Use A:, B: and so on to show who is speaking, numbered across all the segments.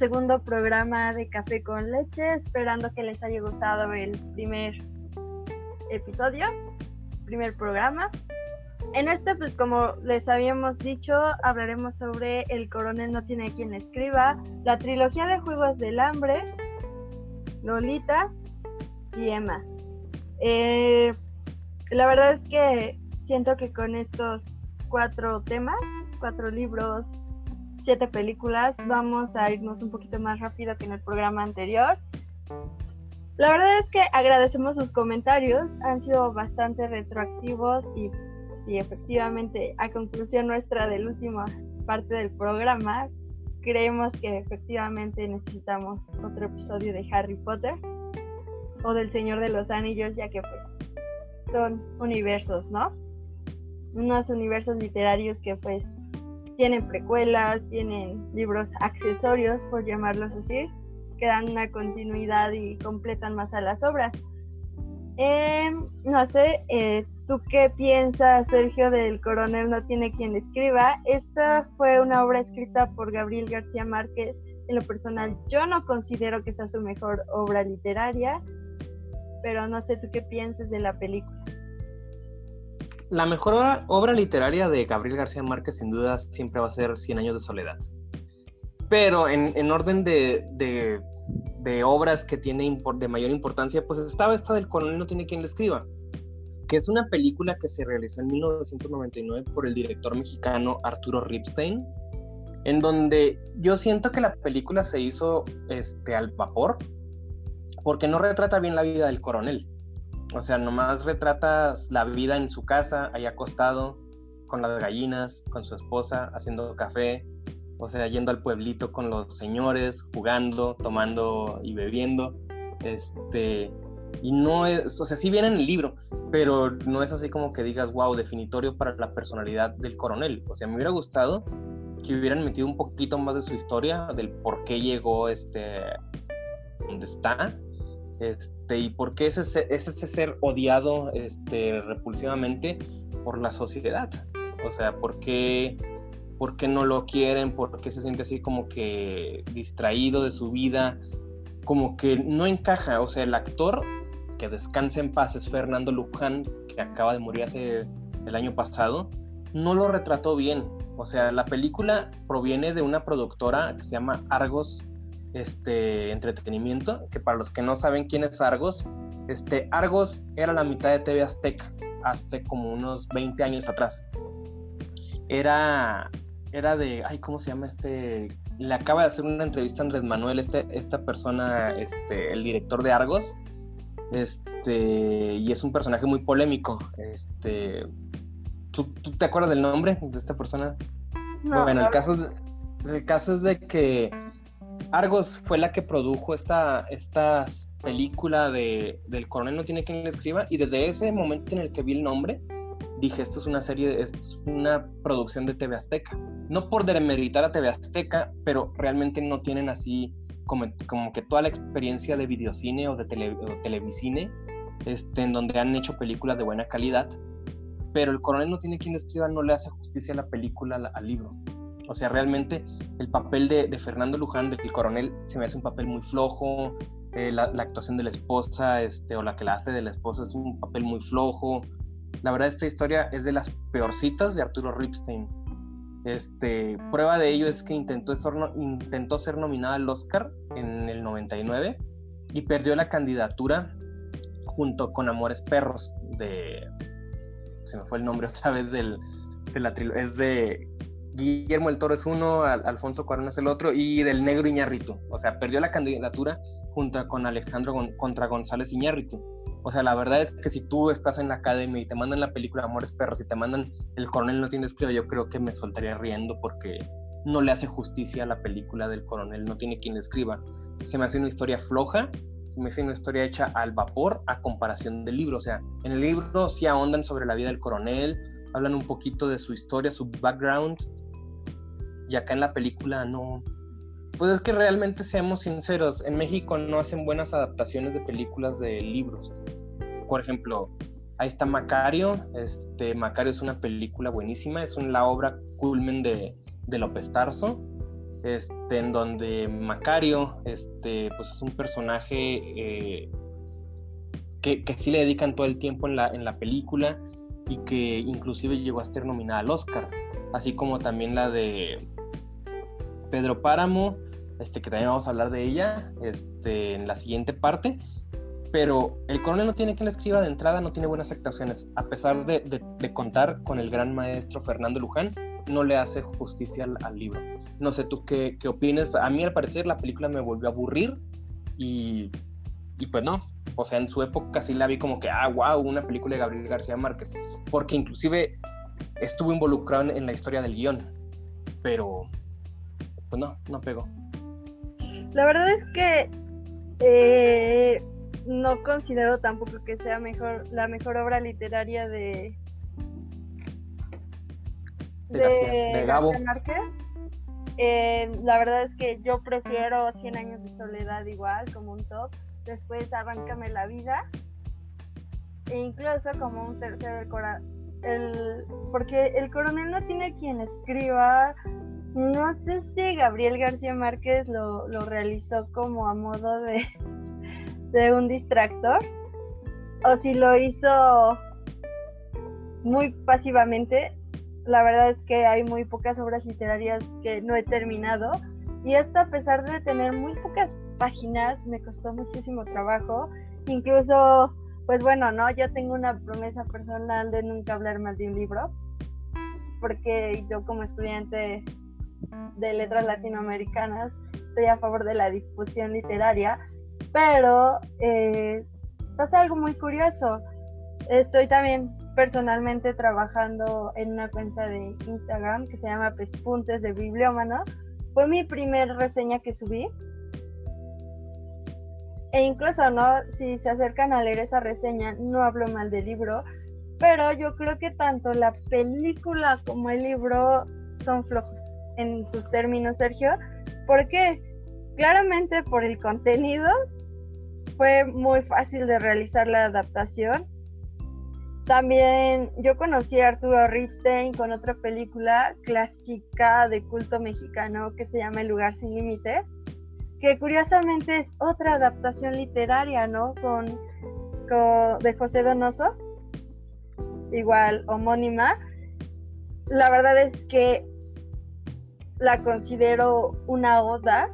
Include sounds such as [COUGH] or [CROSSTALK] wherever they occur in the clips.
A: segundo programa de Café con Leche, esperando que les haya gustado el primer episodio, primer programa. En este, pues como les habíamos dicho, hablaremos sobre El coronel no tiene quien escriba, la trilogía de Juegos del Hambre, Lolita y Emma. Eh, la verdad es que siento que con estos cuatro temas, cuatro libros, siete películas, vamos a irnos un poquito más rápido que en el programa anterior. La verdad es que agradecemos sus comentarios, han sido bastante retroactivos y sí, efectivamente, a conclusión nuestra del último parte del programa, creemos que efectivamente necesitamos otro episodio de Harry Potter o del Señor de los Anillos, ya que pues son universos, ¿no? Unos universos literarios que pues tienen precuelas, tienen libros accesorios, por llamarlos así, que dan una continuidad y completan más a las obras. Em, no sé, eh, ¿tú qué piensas, Sergio, del coronel no tiene quien escriba? Esta fue una obra escrita por Gabriel García Márquez. En lo personal, yo no considero que sea su mejor obra literaria, pero no sé tú qué piensas de la película
B: la mejor obra, literaria de Gabriel García Márquez sin duda siempre va a ser Cien años de soledad. Pero en, orden de, obras que tiene de mayor importancia, pues estaba esta del coronel no tiene quien le escriba, que es una película que se realizó en 1999 por el director mexicano Arturo Ripstein, en donde yo siento que la película se hizo este, al vapor, porque no retrata bien la vida del coronel. O sea, nomás retrata la vida en su casa, ahí acostado, con las gallinas, con su esposa, haciendo café, o sea, yendo al pueblito con los señores, jugando, tomando y bebiendo. Este, y no es, o sea, sí viene en el libro, pero no es así como que digas, wow, definitorio para la personalidad del coronel. O sea, me hubiera gustado que hubieran metido un poquito más de su historia, del por qué llegó este, donde está, este, y por qué es ese, ese ser odiado este, repulsivamente por la sociedad. O sea, ¿por qué, ¿por qué no lo quieren? ¿Por qué se siente así como que distraído de su vida? Como que no encaja. O sea, el actor que descansa en paz es Fernando Luján, que acaba de morir hace el año pasado, no lo retrató bien. O sea, la película proviene de una productora que se llama Argos este entretenimiento, que para los que no saben quién es Argos, este Argos era la mitad de TV Azteca hace como unos 20 años atrás. Era era de, ay, ¿cómo se llama este? Le acaba de hacer una entrevista a Andrés Manuel, este, esta persona, este, el director de Argos, este, y es un personaje muy polémico. Este, ¿tú, te acuerdas del nombre de esta persona? bueno, el caso, el caso es de que Argos fue la que produjo esta, esta película de, del coronel no tiene quien le escriba y desde ese momento en el que vi el nombre dije esto es una serie, es una producción de TV Azteca. No por demeritar a TV Azteca, pero realmente no tienen así como, como que toda la experiencia de videocine o de tele, televisine este, en donde han hecho películas de buena calidad. Pero el coronel no tiene quien le escriba, no le hace justicia a la película, al libro. O sea, realmente el papel de, Fernando Luján, del coronel, se me hace un papel muy flojo. Eh, la, actuación de la esposa, este, o la que la hace de la esposa, es un papel muy flojo. La verdad, esta historia es de las peorcitas de Arturo Ripstein. Este, prueba de ello es que intentó ser, intentó ser nominada al Oscar en el 99 y perdió la candidatura junto con Amores Perros de... Se me fue el nombre otra vez del. Es de Guillermo el Toro es uno, Alfonso Cuarón es el otro, y del negro Iñárritu. O sea, perdió la candidatura junto con Alejandro contra González Iñárritu. O sea, la verdad es que si tú estás en la academia y te mandan la película Amores Perros y te mandan El Coronel no tiene escriba, yo creo que me soltaría riendo porque no le hace justicia a la película del Coronel, no tiene quien le escriba. Se me hace una historia floja, se me hace una historia hecha al vapor a comparación del libro. O sea, en el libro sí ahondan sobre la vida del Coronel, hablan un poquito de su historia, su background, y acá en la película no. Pues es que realmente seamos sinceros, en México no hacen buenas adaptaciones de películas de libros. Por ejemplo, ahí está Macario, este Macario es una película buenísima, es la obra culmen de, de López Tarso. este, en donde Macario este, pues es un personaje eh, que, que, sí le dedican todo el tiempo en la, en la película y que inclusive llegó a ser nominada al Oscar, así como también la de Pedro Páramo, este, que también vamos a hablar de ella este, en la siguiente parte, pero el coronel no tiene quien le escriba de entrada, no tiene buenas actuaciones. A pesar de, contar con el gran maestro Fernando Luján, no le hace justicia al, libro. No sé tú qué, qué opines. A mí, al parecer, la película me volvió a aburrir y, y, pues no. O sea, en su época sí la vi como que, ah, wow, una película de Gabriel García Márquez. Porque inclusive estuvo involucrado en, la historia del guion. Pero, pues no, no pegó.
A: La verdad es que eh, no considero tampoco que sea mejor la mejor obra literaria de
B: de, Gabo.
A: Eh, la verdad es que yo prefiero 100 años de soledad igual como un top. Después Arráncame la vida. E incluso como un tercero el, porque el coronel no tiene quien escriba. No sé si Gabriel García Márquez lo, lo realizó como a modo de, de un distractor o si lo hizo muy pasivamente. La verdad es que hay muy pocas obras literarias que no he terminado y esto a pesar de tener muy pocas páginas me costó muchísimo trabajo. Incluso, pues bueno, no, yo tengo una promesa personal de nunca hablar mal de un libro porque yo como estudiante de letras latinoamericanas estoy a favor de la difusión literaria pero eh, pasa algo muy curioso. Estoy también personalmente trabajando en una cuenta de Instagram que se llama Pespuntes de Bibliómano. Fue mi primer reseña que subí. E incluso, ¿no? Si se acercan a leer esa reseña, no hablo mal del libro, pero yo creo que tanto la película como el libro son flojos en tus términos, Sergio. ¿Por qué? Claramente por el contenido fue muy fácil de realizar la adaptación. También yo conocí a Arturo Ripstein con otra película clásica de culto mexicano que se llama El lugar sin límites, que curiosamente es otra adaptación literaria, ¿no? Con, de José Donoso, igual homónima. La verdad es que la considero una oda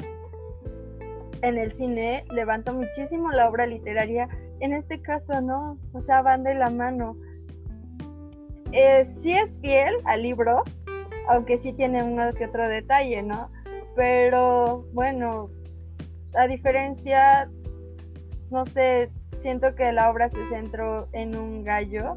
A: en el cine levanta muchísimo la obra literaria. En este caso, no, o sea, van de la mano. Eh, sí es fiel al libro, aunque sí tiene uno que otro detalle, ¿no? Pero bueno, a diferencia, no sé, siento que la obra se centró en un gallo.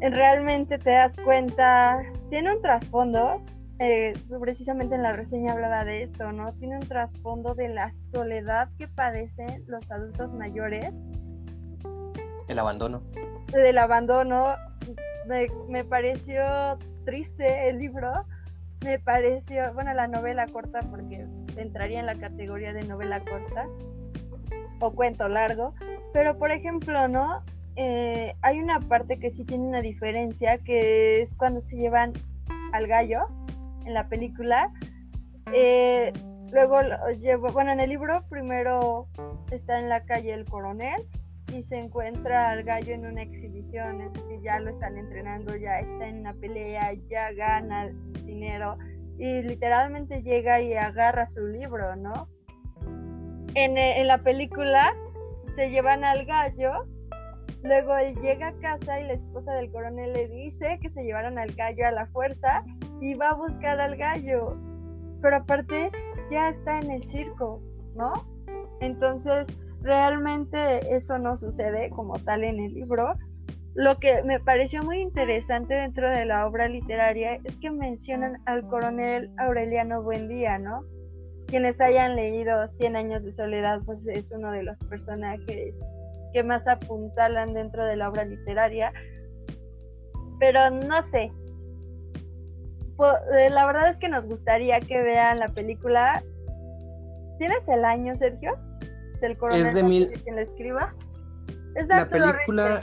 A: Realmente te das cuenta, tiene un trasfondo, eh, precisamente en la reseña hablaba de esto, ¿no? Tiene un trasfondo de la soledad que padecen los adultos mayores.
B: El abandono.
A: Del abandono. Me, me pareció triste el libro. Me pareció, bueno, la novela corta, porque entraría en la categoría de novela corta o cuento largo. Pero, por ejemplo, ¿no? Eh, hay una parte que sí tiene una diferencia, que es cuando se llevan al gallo en la película. Eh, luego bueno, en el libro primero está en la calle el coronel y se encuentra al gallo en una exhibición, es decir, ya lo están entrenando, ya está en una pelea, ya gana dinero y literalmente llega y agarra su libro, ¿no? En, en la película se llevan al gallo, luego él llega a casa y la esposa del coronel le dice que se llevaron al gallo a la fuerza y va a buscar al gallo. Pero aparte ya está en el circo, ¿no? Entonces, realmente eso no sucede como tal en el libro. Lo que me pareció muy interesante dentro de la obra literaria es que mencionan al coronel Aureliano Buendía, ¿no? Quienes hayan leído Cien años de soledad, pues es uno de los personajes que más apuntalan dentro de la obra literaria. Pero no sé, eh, la verdad es que nos gustaría que vean la película. ¿Tienes el año, Sergio? Del coronel
B: es de mil...
A: quien la escriba.
B: Es de la película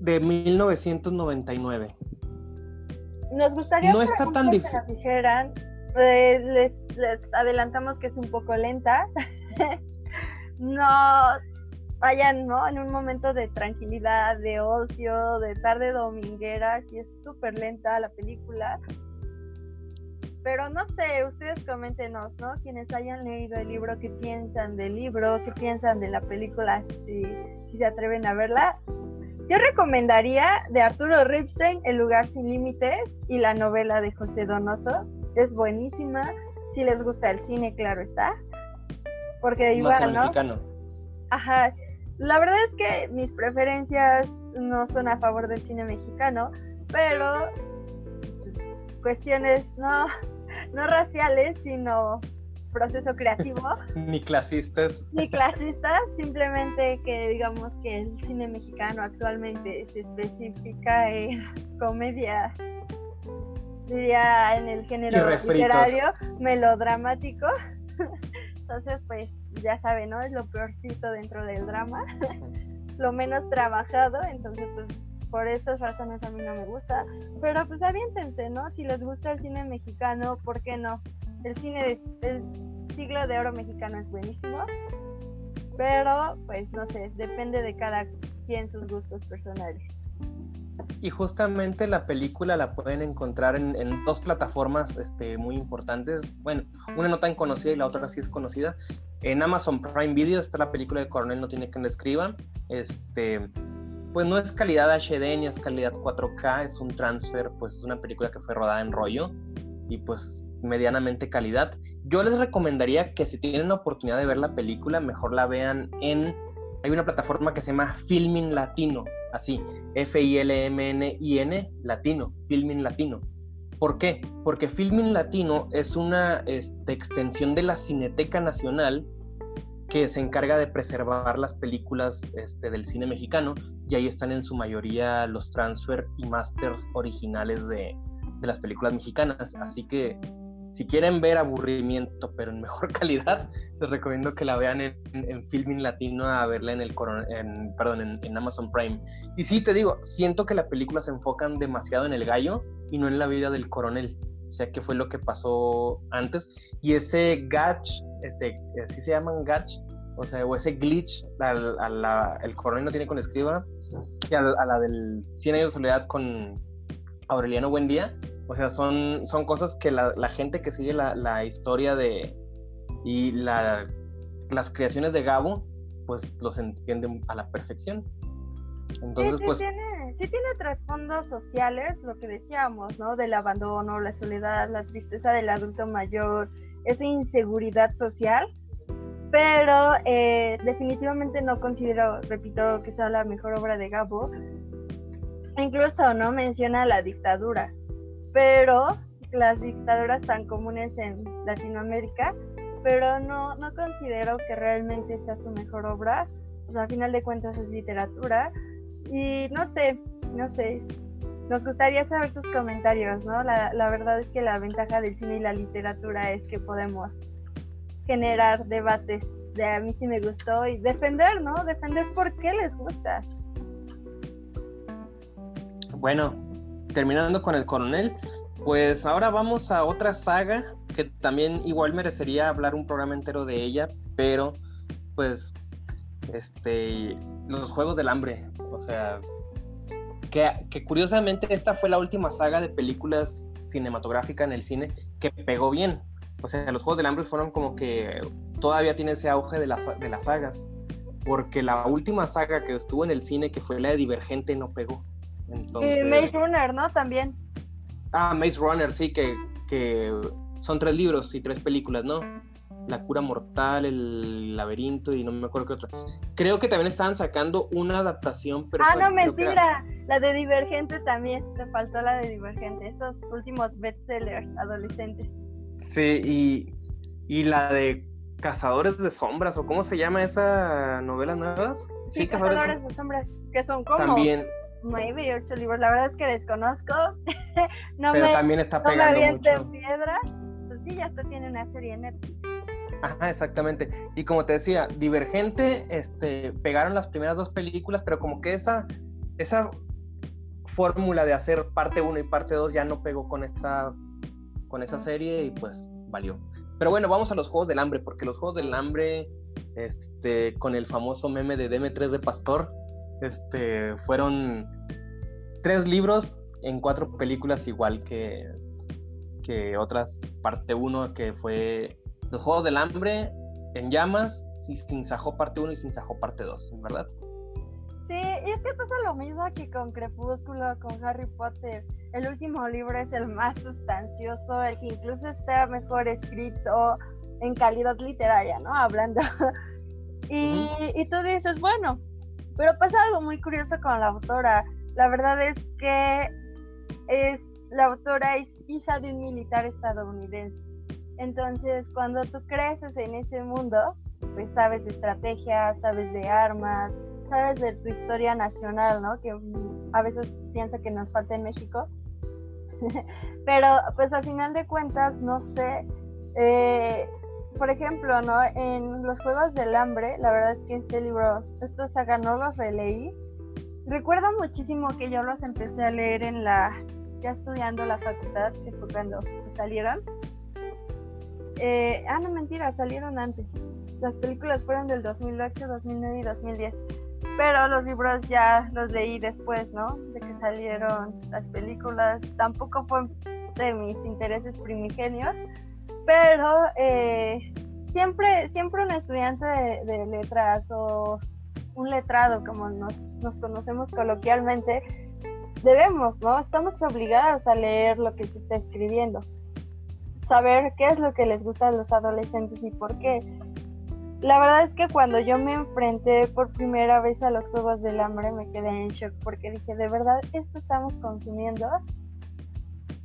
B: de 1999.
A: Nos gustaría
B: no está tan
A: que nos dijeran, eh, les, les adelantamos que es un poco lenta. [LAUGHS] no vayan, ¿no? En un momento de tranquilidad, de ocio, de tarde dominguera, si es súper lenta la película. Pero no sé, ustedes coméntenos, ¿no? Quienes hayan leído el libro, qué piensan del libro, qué piensan de la película, si, si se atreven a verla. Yo recomendaría de Arturo Ripstein El lugar sin límites y la novela de José Donoso. Es buenísima. Si les gusta el cine, claro está. Porque igual, ¿no? Mexicano. Ajá. La verdad es que mis preferencias no son a favor del cine mexicano, pero cuestiones no, no raciales, sino proceso creativo. [LAUGHS]
B: ni clasistas.
A: Ni clasistas, simplemente que digamos que el cine mexicano actualmente se especifica en [LAUGHS] comedia, diría en el género literario, melodramático. [LAUGHS] Entonces, pues ya saben, ¿no? Es lo peorcito dentro del drama, [LAUGHS] lo menos trabajado, entonces pues por esas razones a mí no me gusta, pero pues aviéntense, ¿no? Si les gusta el cine mexicano, ¿por qué no? El cine del siglo de oro mexicano es buenísimo, pero pues no sé, depende de cada quien sus gustos personales.
B: Y justamente la película la pueden encontrar en, dos plataformas este, muy importantes. Bueno, una no tan conocida y la otra sí es conocida. En Amazon Prime Video está la película de Coronel No Tiene Quien le escriba. Este, pues no es calidad HD ni es calidad 4K, es un transfer, pues es una película que fue rodada en rollo y pues medianamente calidad. Yo les recomendaría que si tienen la oportunidad de ver la película, mejor la vean en... Hay una plataforma que se llama Filming Latino, así, F-I-L-M-N-I-N, Latino, Filming Latino. ¿Por qué? Porque Filming Latino es una este, extensión de la Cineteca Nacional que se encarga de preservar las películas este, del cine mexicano y ahí están en su mayoría los transfer y masters originales de, de las películas mexicanas. Así que si quieren ver aburrimiento, pero en mejor [LAUGHS] calidad, les recomiendo que la vean en, en Filming Latino a verla en el en, perdón, en, Amazon Prime. Y sí, te digo, siento que la película se enfocan demasiado en el gallo y no en la vida del coronel. O sea, que fue lo que pasó antes. Y ese gatch, este, así se llaman gatch, o sea, o ese glitch, el coronel no tiene con escriba, y a, la del 100 años de soledad con Aureliano Buendía, o sea, son, son cosas que la, gente que sigue la, historia de y la, las creaciones de Gabo, pues los entienden a la perfección.
A: Entonces, sí, pues... Tiene, sí tiene trasfondos sociales, lo que decíamos, ¿no? Del abandono, la soledad, la tristeza del adulto mayor, esa inseguridad social, pero eh, definitivamente no considero, repito, que sea la mejor obra de Gabo. Incluso, ¿no? Menciona la dictadura pero las dictaduras tan comunes en Latinoamérica, pero no, no considero que realmente sea su mejor obra. O sea, a final de cuentas es literatura. Y no sé, no sé. Nos gustaría saber sus comentarios, ¿no? La, la verdad es que la ventaja del cine y la literatura es que podemos generar debates de a mí sí me gustó y defender, ¿no? Defender por qué les gusta.
B: Bueno, terminando con el coronel, pues ahora vamos a otra saga que también igual merecería hablar un programa entero de ella, pero pues este los Juegos del Hambre, o sea, que, curiosamente esta fue la última saga de películas cinematográfica en el cine que pegó bien. O sea, los Juegos del Hambre fueron como que todavía tiene ese auge de las, de las sagas, porque la última saga que estuvo en el cine, que fue la de Divergente, no pegó.
A: Entonces... Maze Runner, ¿no? También.
B: Ah, Maze Runner, sí, que, que son tres libros y tres películas, ¿no? La cura mortal, el laberinto y no me acuerdo qué otra. Creo que también estaban sacando una adaptación, pero...
A: Ah, no, mentira. La de Divergente también. Te faltó la de Divergente. Esos últimos bestsellers adolescentes.
B: Sí, y, y la de Cazadores de Sombras, o cómo se llama esa novela nuevas.
A: Sí, Cazadores, de, Sombras, que son como...
B: También
A: nueve y ocho libros. La verdad es que desconozco. [LAUGHS]
B: no Pero también está pegando no mucho.
A: piedra. Pues sí, ya está tiene una serie en Netflix.
B: Ajá, exactamente. Y como te decía, Divergente, este, pegaron las primeras dos películas, pero como que esa, esa fórmula de hacer parte 1 y parte 2 ya no pegó con esa, con esa serie y pues valió. Pero bueno, vamos a los Juegos del Hambre, porque los Juegos del Hambre, este, con el famoso meme de DM3 de Pastor, este, fueron tres libros en cuatro películas igual que, que otras, parte 1 que fue Los Juegos del Hambre, En Llamas, Sin Sajo parte 1 y Sin Sajo parte 2, ¿verdad?
A: Sí, y es que pasa lo mismo aquí con Crepúsculo, con Harry Potter. El último libro es el más sustancioso, el que incluso está mejor escrito en calidad literaria, ¿no? Hablando. [LAUGHS] y, y tú dices, bueno, pero pasa algo muy curioso con la autora. La verdad es que es la autora es hija de un militar estadounidense. Entonces, cuando tú creces en ese mundo, pues sabes de estrategia, sabes de armas, sabes de tu historia nacional, ¿no? Que a veces piensa que nos falta en México. [LAUGHS] Pero pues al final de cuentas, no sé, eh, por ejemplo, ¿no? En los Juegos del Hambre, la verdad es que este libro, estos saga no los releí. Recuerdo muchísimo que yo los empecé a leer en la, ya estudiando la facultad, que fue cuando salieron. Eh, ah, no, mentira, salieron antes. Las películas fueron del 2008, 2009 y 2010 pero los libros ya los leí después, ¿no? De que salieron las películas. Tampoco fue de mis intereses primigenios, pero eh, siempre, siempre un estudiante de, letras o un letrado, como nos, nos conocemos coloquialmente, debemos, ¿no? Estamos obligados a leer lo que se está escribiendo, saber qué es lo que les gusta a los adolescentes y por qué la verdad es que cuando yo me enfrenté por primera vez a los Juegos del Hambre me quedé en shock porque dije, ¿de verdad esto estamos consumiendo?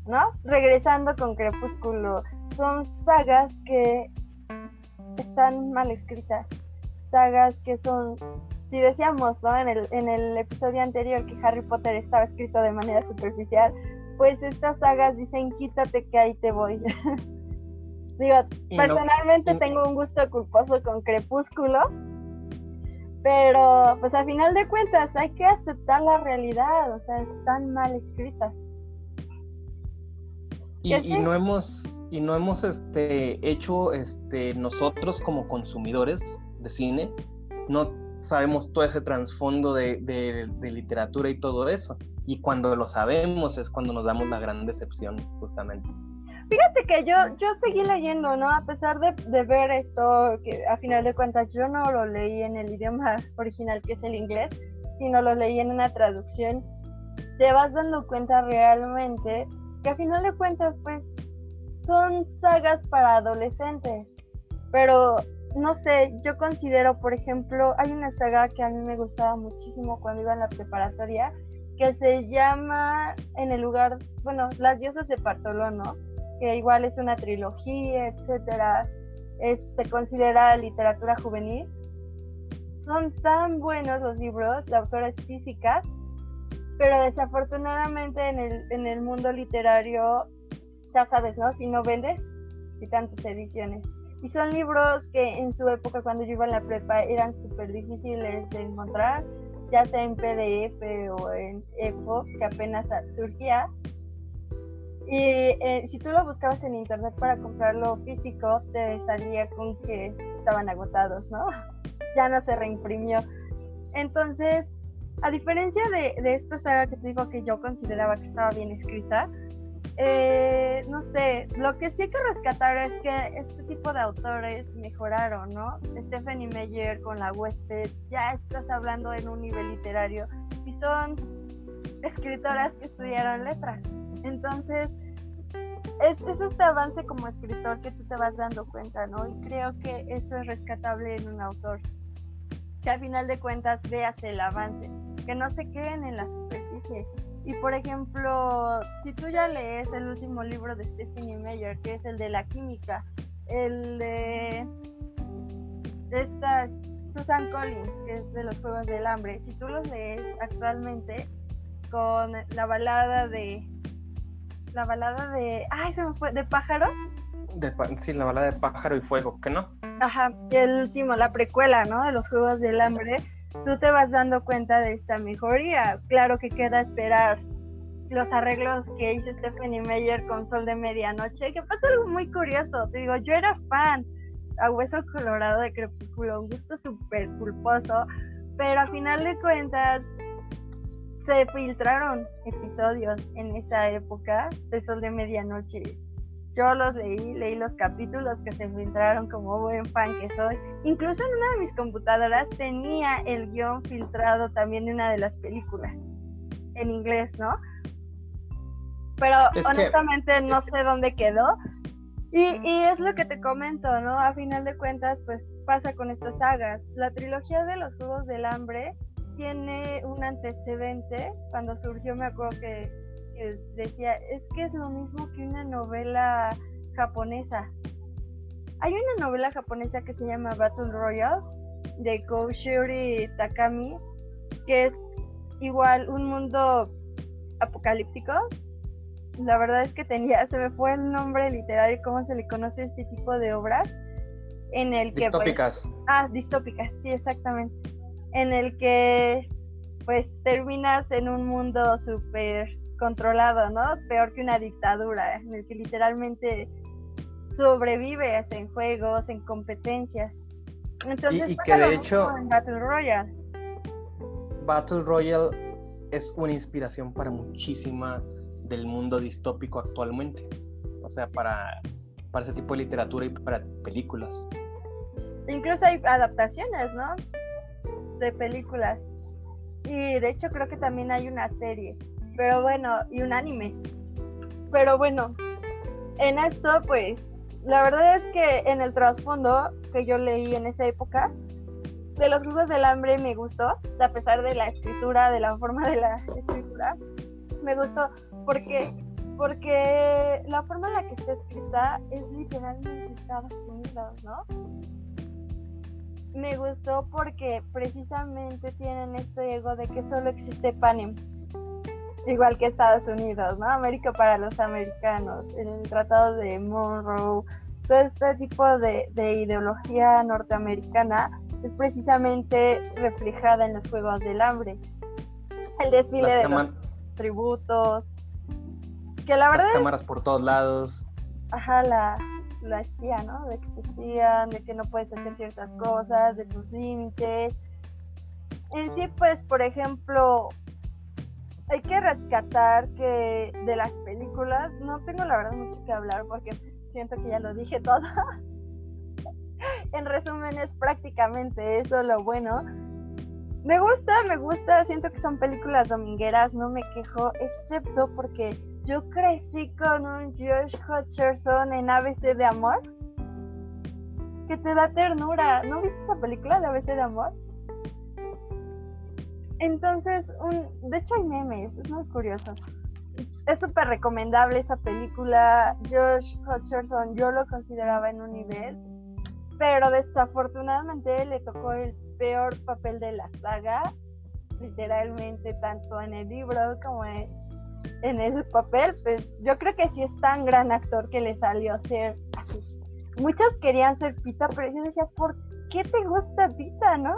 A: ¿No? Regresando con Crepúsculo, son sagas que están mal escritas, sagas que son, si decíamos, ¿no? En el, en el episodio anterior que Harry Potter estaba escrito de manera superficial, pues estas sagas dicen, quítate que ahí te voy. [LAUGHS] Digo, personalmente tengo un gusto culposo con Crepúsculo, pero pues a final de cuentas hay que aceptar la realidad, o sea, están mal escritas.
B: Y, y, no hemos y no hemos este hecho este nosotros como consumidores de cine no sabemos todo ese trasfondo de, de, literatura y todo eso. Y cuando lo sabemos es cuando nos damos la gran decepción justamente.
A: Fíjate que yo, yo seguí leyendo, ¿no? A pesar de, de, ver esto, que a final de cuentas yo no lo leí en el idioma [LAUGHS] original, que es el inglés, sino lo leí en una traducción, te vas dando cuenta realmente que a final de cuentas, pues, son sagas para adolescentes. Pero, no sé, yo considero, por ejemplo, hay una saga que a mí me gustaba muchísimo cuando iba en la preparatoria, que se llama En el lugar, bueno, Las diosas de Partolón, ¿no? que igual es una trilogía, etcétera, es, se considera literatura juvenil. Son tan buenos los libros, la autora es física, pero desafortunadamente en el, en el mundo literario, ya sabes, ¿no? Si no vendes, y tantas ediciones. Y son libros que en su época, cuando yo iba en la prepa, eran súper difíciles de encontrar, ya sea en PDF o en EPUB, que apenas surgía. Y eh, si tú lo buscabas en internet para comprarlo físico, te salía con que estaban agotados, ¿no? [LAUGHS] ya no se reimprimió. Entonces, a diferencia de, de, esta saga que te digo que yo consideraba que estaba bien escrita, eh, no sé, lo que sí hay que rescatar es que este tipo de autores mejoraron, ¿no? Stephanie Meyer con la huésped, ya estás hablando en un nivel literario y son escritoras que estudiaron letras. Entonces, es, este avance como escritor que tú te vas dando cuenta, ¿no? Y creo que eso es rescatable en un autor. Que al final de cuentas veas el avance, que no se queden en la superficie. Y por ejemplo, si tú ya lees el último libro de Stephanie Meyer, que es el de la química, el de, de estas Susan Collins, que es de los Juegos del Hambre, si tú los lees actualmente con la balada de la balada de. Ay, se me fue. ¿De pájaros?
B: De, sí, la balada de pájaro y fuego, ¿qué no?
A: Ajá, y el último, la precuela, ¿no? De los Juegos del Hambre. Tú te vas dando cuenta de esta mejoría. Claro que queda esperar los arreglos que hizo Stephanie Meyer con Sol de Medianoche, que pasa algo muy curioso. Te digo, yo era fan a Hueso Colorado de Crepúsculo, un gusto súper culposo, pero a final de cuentas se filtraron episodios en esa época de Sol de Medianoche. Yo los leí, leí los capítulos que se filtraron como buen fan que soy. Incluso en una de mis computadoras tenía el guion filtrado también de una de las películas, en inglés, ¿no? Pero honestamente no sé dónde quedó. Y, y, es lo que te comento, ¿no? A final de cuentas, pues pasa con estas sagas. La trilogía de los Juegos del Hambre tiene un antecedente. Cuando surgió me acuerdo que, decía, es que es lo mismo que una novela japonesa. Hay una novela japonesa que se llama Battle Royale de Koushiri Takami, que es igual un mundo apocalíptico. La verdad es que tenía, se me fue el nombre literario, cómo se le conoce este tipo de obras, en el que...
B: Pues, distópicas.
A: ah, distópicas, sí, exactamente en el que pues terminas en un mundo súper controlado, ¿no? Peor que una dictadura, en el que literalmente sobrevives en juegos, en competencias. Entonces,
B: y, que de hecho
A: Battle Royale.
B: Battle Royale es una inspiración para muchísima del mundo distópico actualmente. O sea, para, para ese tipo de literatura y para películas.
A: Incluso hay adaptaciones, ¿no? de películas. Y de hecho creo que también hay una serie. Pero bueno, y un anime. Pero bueno, en esto pues la verdad es que en el trasfondo que yo leí en esa época, de los Juegos del Hambre me gustó, a pesar de la escritura, de la forma de la escritura, me gustó porque porque la forma en la que está escrita es literalmente Estados Unidos, ¿no? me gustó porque precisamente tienen este ego de que solo existe Panem, igual que Estados Unidos, ¿no? América para los americanos, el Tratado de Monroe, todo este tipo de, ideología norteamericana es precisamente reflejada en los Juegos del Hambre. El desfile de los tributos, que la verdad...
B: Las cámaras por todos lados.
A: Ajá, la, la espía, ¿no? De que te espían, de que no puedes hacer ciertas cosas, de tus límites. En sí, pues, por ejemplo, hay que rescatar que de las películas, no tengo la verdad mucho que hablar porque siento que ya lo dije todo. [LAUGHS] en resumen, es prácticamente eso lo bueno. Me gusta, me gusta, siento que son películas domingueras, no me quejo, excepto porque yo crecí con un Josh Hutcherson en ABC de Amor que te da ternura. ¿No viste esa película de ABC de Amor? Entonces, un, de hecho hay memes, es muy curioso. Es súper recomendable esa película. Josh Hutcherson yo lo consideraba en un nivel, pero desafortunadamente le tocó el peor papel de la saga, literalmente tanto en el libro como en, en el papel, pues yo creo que sí es tan gran actor que le salió a ser así. Muchos querían ser Pita, pero yo decía, ¿por qué te gusta Pita, no?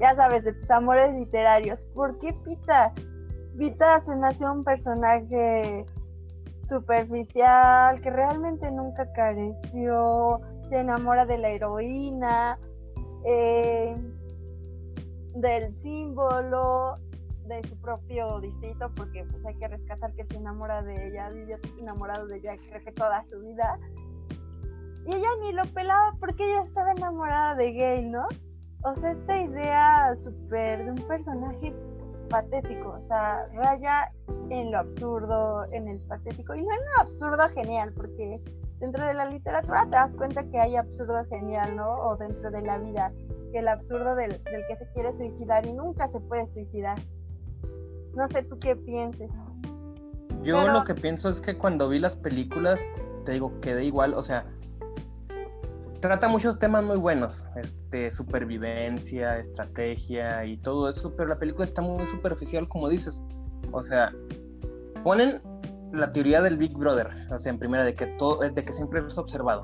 A: Ya sabes, de tus amores literarios, ¿por qué Pita? Pita se nació un personaje superficial, que realmente nunca careció, se enamora de la heroína, eh, del símbolo, de su propio distrito, porque pues hay que rescatar que se enamora de ella, vivió enamorado de ella creo que toda su vida. Y ella ni lo pelaba porque ella estaba enamorada de Gay, ¿no? O sea, esta idea súper de un personaje patético, o sea, raya en lo absurdo, en el patético, y no en lo absurdo genial, porque dentro de la literatura te das cuenta que hay absurdo genial, ¿no? O dentro de la vida, que el absurdo del, del que se quiere suicidar y nunca se puede suicidar. No sé tú qué pienses.
B: Yo lo que pienso es que cuando vi las películas, te digo, quedé igual, o sea, trata muchos temas muy buenos, este, supervivencia, estrategia y todo eso, pero la película está muy superficial, como dices. O sea, ponen la teoría del Big Brother, o sea, en primera, de que todo, de que siempre es observado.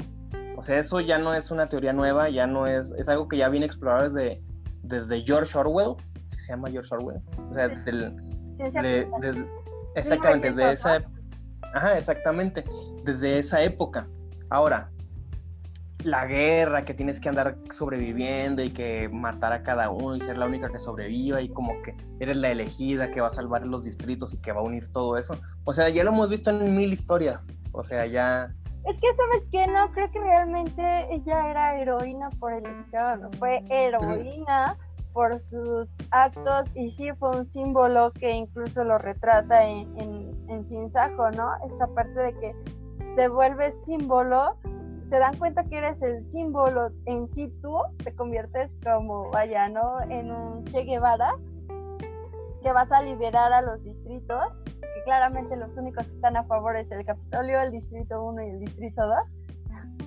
B: O sea, eso ya no es una teoría nueva, ya no es, es algo que ya viene explorado desde, desde George Orwell, se llama George Orwell, o sea, del, Exactamente, de esa... Ajá, exactamente, desde esa época. Ahora, la guerra, que tienes que andar sobreviviendo y que matar a cada uno y ser la única que sobreviva y como que eres la elegida que va a salvar los distritos y que va a unir todo eso. O sea, ya lo hemos visto en mil historias. O sea, ya...
A: Es que, ¿sabes qué? No creo que realmente ella era heroína por elección. Fue heroína por sus actos y sí fue un símbolo que incluso lo retrata en, en, en ¿no? Esta parte de que te vuelves símbolo se dan cuenta que eres el símbolo en sí tú, te conviertes como, vaya, ¿no? En un Che Guevara, que vas a liberar a los distritos, que claramente los únicos que están a favor es el Capitolio, el Distrito 1 y el Distrito 2,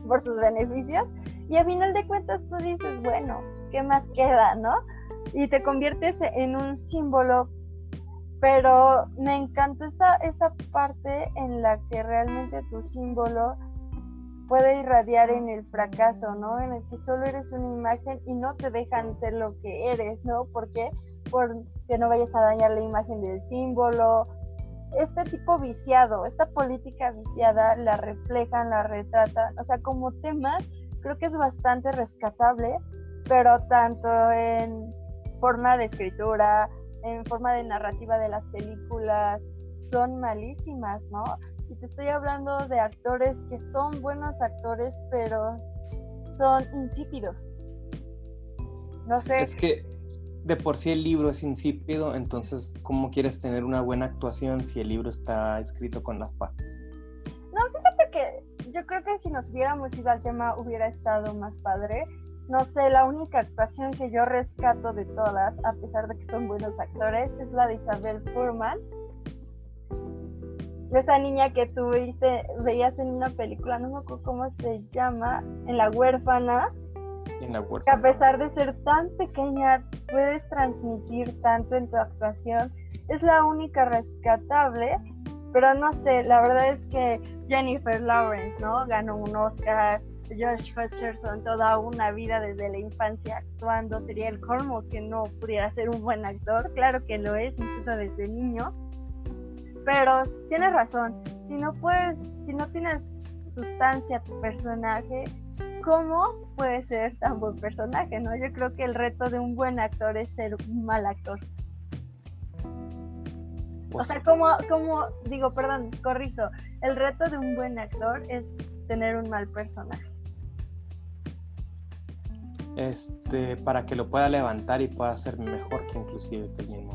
A: [LAUGHS] por sus beneficios, y a final de cuentas tú dices, bueno, ¿qué más queda, no? Y te conviertes en un símbolo pero me encantó esa, esa parte en la que realmente tu símbolo puede irradiar en el fracaso, ¿no? En el que solo eres una imagen y no te dejan ser lo que eres, ¿no? ¿Por qué? Porque no vayas a dañar la imagen del símbolo. Este tipo viciado, esta política viciada la reflejan, la retratan, o sea, como tema creo que es bastante rescatable, pero tanto en forma de escritura, en forma de narrativa de las películas, son malísimas, ¿no? Y te estoy hablando de actores que son buenos actores, pero son insípidos. No sé.
B: Es que de por sí el libro es insípido, entonces, ¿cómo quieres tener una buena actuación si el libro está escrito con las patas?
A: No, fíjate que yo creo que si nos hubiéramos ido al tema hubiera estado más padre. No sé, la única actuación que yo rescato de todas, a pesar de que son buenos actores, es la de Isabel Furman esa niña que tú veías en una película, no me acuerdo cómo se llama, en La Huérfana.
B: En La
A: Huérfana. Que a pesar de ser tan pequeña, puedes transmitir tanto en tu actuación. Es la única rescatable, pero no sé, la verdad es que Jennifer Lawrence, ¿no? Ganó un Oscar. Josh Hutcherson toda una vida desde la infancia actuando, sería el colmo que no pudiera ser un buen actor, claro que lo es, incluso desde niño, pero tienes razón, si no puedes, si no tienes sustancia tu personaje, ¿cómo puede ser tan buen personaje? ¿no? Yo creo que el reto de un buen actor es ser un mal actor. o pues sea, como, como, digo, perdón, corrijo, el reto de un buen actor es tener un mal personaje.
B: Este, para que lo pueda levantar y pueda ser mejor que inclusive que el mismo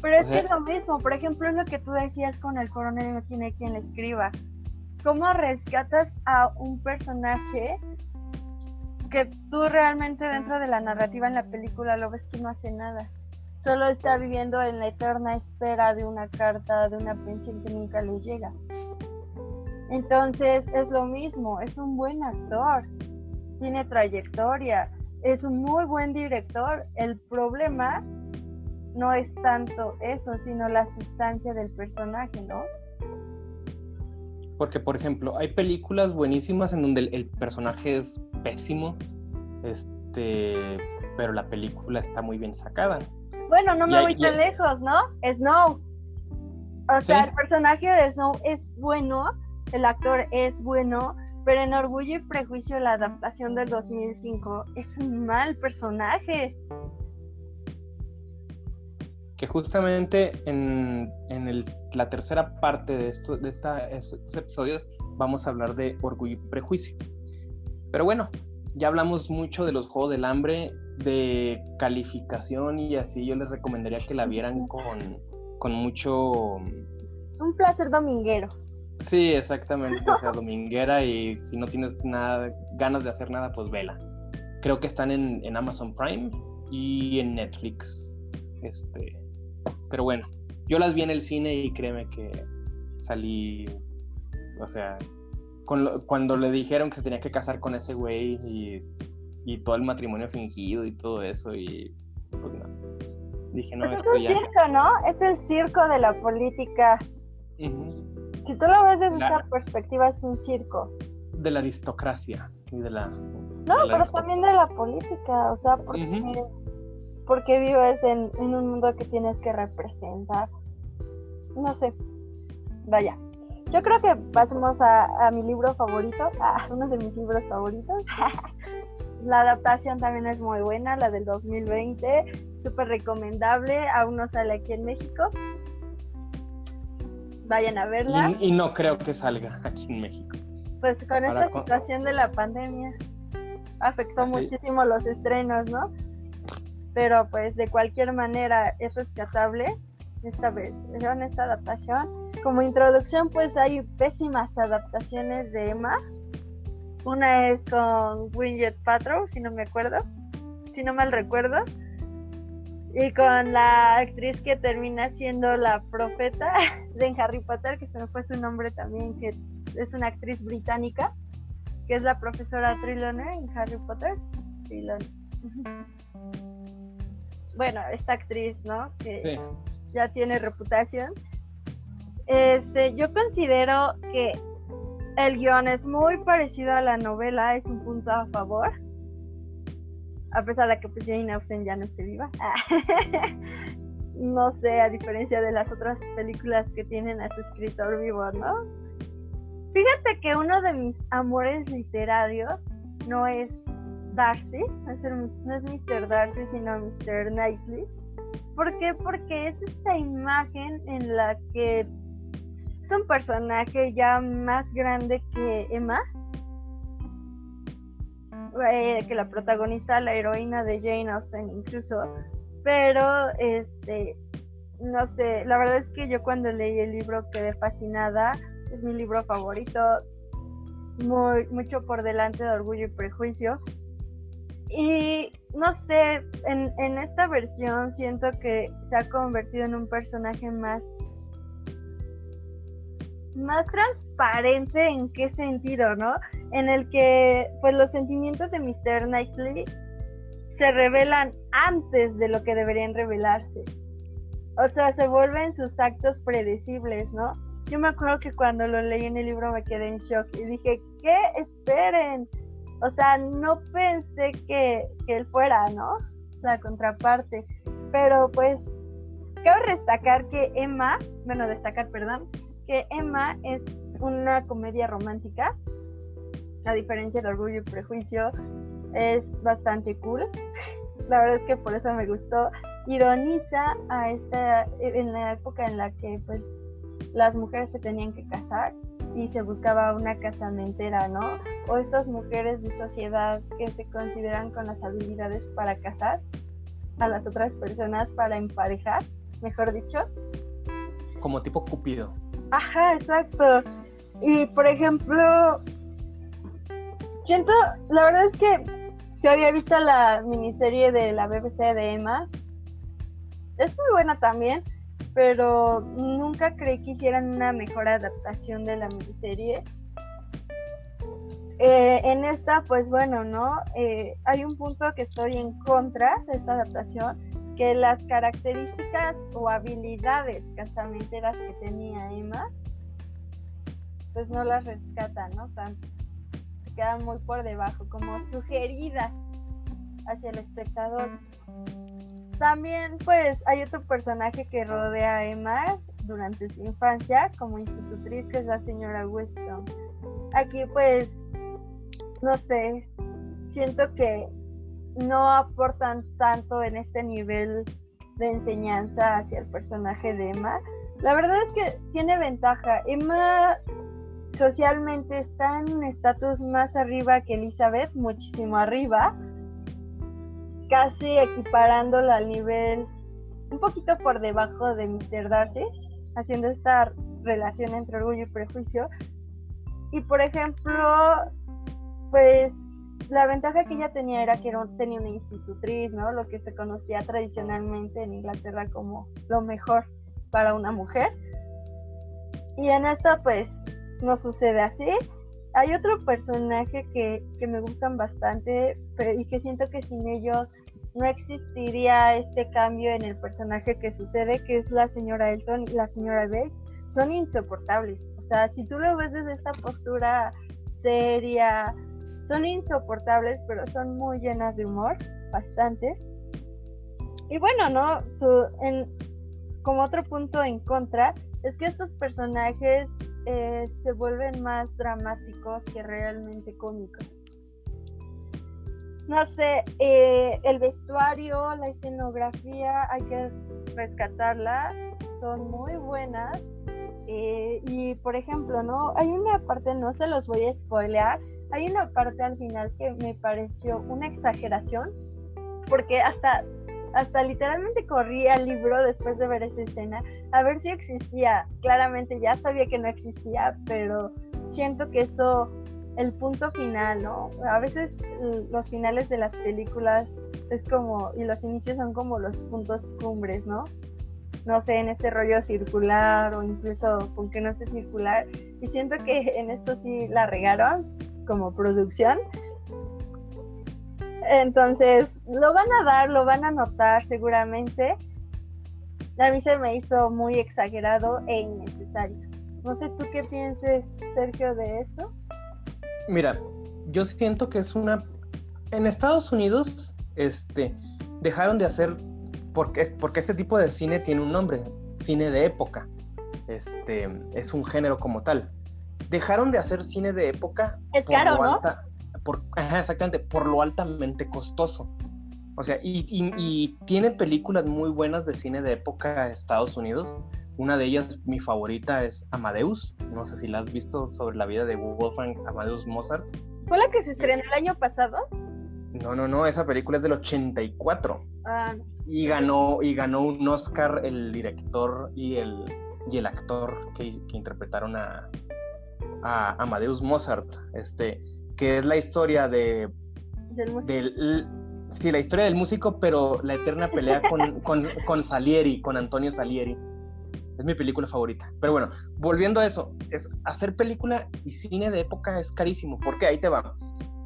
A: pero es que es lo mismo, por ejemplo, es lo que tú decías con el coronel no tiene quien le escriba. ¿Cómo rescatas a un personaje que tú realmente dentro de la narrativa en la película lo ves que no hace nada? Solo está viviendo en la eterna espera de una carta, de una pensión que nunca le llega. Entonces es lo mismo, es un buen actor, tiene trayectoria, es un muy buen director. El problema no es tanto eso, sino la sustancia del personaje, ¿no?
B: Porque, por ejemplo, hay películas buenísimas en donde el, personaje es pésimo, este, pero la película está muy bien sacada.
A: Bueno, no me voy tan lejos, ¿no? Snow. O sea, el personaje de Snow es bueno, el actor es bueno, pero en Orgullo y Prejuicio, la adaptación del 2005, es un mal personaje
B: que justamente en, la tercera parte de, esto, de esta, estos episodios vamos a hablar de orgullo y prejuicio. Pero bueno, ya hablamos mucho de los Juegos del Hambre, de calificación y así yo les recomendaría que la vieran con, con mucho...
A: Un placer dominguero.
B: Sí, exactamente, o sea, dominguera y si no tienes nada, ganas de hacer nada, pues vela. Creo que están en, en Amazon Prime y en Netflix. Este, pero bueno, yo las vi en el cine y créeme que salí, o sea, cuando le dijeron que se tenía que casar con ese güey y, todo el matrimonio fingido y todo eso, y pues no. Dije, no,
A: pues es un circo, ¿no? Es el circo de la política. Si tú lo ves desde esa perspectiva, es un circo.
B: De la aristocracia y de la.
A: No, pero también de la política, o sea, porque porque vives en, un mundo que tienes que representar. No sé, vaya, yo creo que pasemos a, mi libro favorito, a [LAUGHS] uno de mis libros favoritos. [LAUGHS] la adaptación también es muy buena, la del 2020, súper recomendable, aún no sale aquí en México. Vayan a verla.
B: Y, no creo que salga [LAUGHS] aquí en México.
A: Pues con esta situación de la pandemia afectó muchísimo los estrenos, ¿no? Pero pues de cualquier manera es rescatable esta en esta adaptación como introducción, pues hay pésimas adaptaciones de Emma. Una es con Winget Patrow, si no me acuerdo, si no mal recuerdo. Y con la actriz que termina siendo la profeta [LAUGHS] de Harry Potter, que se me fue su nombre también, que es una actriz británica, que es la profesora Trelawney en Harry Potter. Bueno, esta actriz, ¿no? Que ya tiene reputación este, yo considero que el guion es muy parecido a la novela, es un punto a favor. A pesar de que pues, Jane Austen ya no esté viva. [LAUGHS] no sé, a diferencia de las otras películas que tienen a su escritor vivo, ¿no? Fíjate que uno de mis amores literarios no es Darcy, no es, es Mr. Darcy, sino Mr. Knightley. ¿Por qué? Porque es esta imagen en la que un personaje ya más grande que Emma, eh, que la protagonista, la heroína de Jane Austen incluso, pero este, no sé, la verdad es que yo cuando leí el libro quedé fascinada, es mi libro favorito, muy, mucho por delante de Orgullo y Prejuicio. Y no sé, en, en esta versión siento que se ha convertido en un personaje más más transparente en qué sentido, ¿no? En el que pues los sentimientos de Mr. Knightley se revelan antes de lo que deberían revelarse. O sea, se vuelven sus actos predecibles, ¿no? Yo me acuerdo que cuando lo leí en el libro me quedé en shock y dije, ¿qué? Esperen. O sea, no pensé que, que él fuera, ¿no? La contraparte. Pero pues, cabe destacar que Emma, bueno, destacar, perdón, Emma es una comedia romántica, a diferencia de Orgullo y Prejuicio, es bastante cool. La verdad es que por eso me gustó. Ironiza a esta, en la época en la que pues las mujeres se tenían que casar y se buscaba una casamentera, ¿no? O estas mujeres de sociedad que se consideran con las habilidades para casar a las otras personas, para emparejar, mejor dicho.
B: Como tipo Cupido.
A: Ajá, exacto. Y por ejemplo, siento, la verdad es que yo había visto la miniserie de la BBC de Emma. Es muy buena también, pero nunca creí que hicieran una mejor adaptación de la miniserie. Eh, en esta, pues bueno, ¿no? Eh, hay un punto que estoy en contra de esta adaptación, que las características o habilidades casamenteras que tenía Emma, pues no las rescatan, ¿no? Tanto. Se quedan muy por debajo, como sugeridas hacia el espectador. También, pues, hay otro personaje que rodea a Emma durante su infancia como institutriz, que es la señora Weston. Aquí, pues, no sé, siento que no aportan tanto en este nivel de enseñanza hacia el personaje de Emma. La verdad es que tiene ventaja. Emma socialmente está en un estatus más arriba que Elizabeth, muchísimo arriba, casi equiparándola al nivel un poquito por debajo de Mr. Darcy, haciendo esta relación entre orgullo y prejuicio. Y por ejemplo, pues la ventaja que ella tenía era que tenía una institutriz, ¿no? Lo que se conocía tradicionalmente en Inglaterra como lo mejor para una mujer. Y en esto, pues, no sucede así. Hay otro personaje que, que me gustan bastante y que siento que sin ellos no existiría este cambio en el personaje que sucede, que es la señora Elton y la señora Bates. Son insoportables. O sea, si tú lo ves desde esta postura seria, son insoportables, pero son muy llenas de humor, bastante. Y bueno, ¿no? Su, en, como otro punto en contra, es que estos personajes eh, se vuelven más dramáticos que realmente cómicos. No sé, eh, el vestuario, la escenografía, hay que rescatarla, son muy buenas. Eh, y por ejemplo, ¿no? Hay una parte, no se los voy a spoilear, hay una parte al final que me pareció una exageración, porque hasta hasta literalmente corrí al libro después de ver esa escena a ver si existía. Claramente ya sabía que no existía, pero siento que eso, el punto final, ¿no? A veces los finales de las películas es como, y los inicios son como los puntos cumbres, ¿no? No sé, en este rollo circular o incluso con que no sé circular. Y siento que [LAUGHS] en esto sí la regaron como producción entonces, lo van a dar, lo van a notar seguramente. A mí se me hizo muy exagerado e innecesario. No sé tú qué pienses, Sergio, de esto.
B: Mira, yo siento que es una... En Estados Unidos, este, dejaron de hacer... Porque, porque este tipo de cine tiene un nombre, cine de época. Este, es un género como tal. Dejaron de hacer cine de época.
A: Es caro, ¿no?
B: por, exactamente, por lo altamente costoso. O sea, y, tiene películas muy buenas de cine de época de Estados Unidos. Una de ellas, mi favorita, es Amadeus. No sé si la has visto sobre la vida de Wolfgang Amadeus Mozart.
A: ¿Fue la que se estrenó el año pasado?
B: No, no, no, esa película es del 84. Ah. Y ganó, y ganó un Oscar el director y el, y el actor que, interpretaron a, a Amadeus Mozart. Este, que es la historia de... Del sí, la historia del músico, pero la eterna pelea con, con, Salieri, con Antonio Salieri. Es mi película favorita. Pero bueno, volviendo a eso, es hacer película y cine de época es carísimo. ¿Por qué? Ahí te va.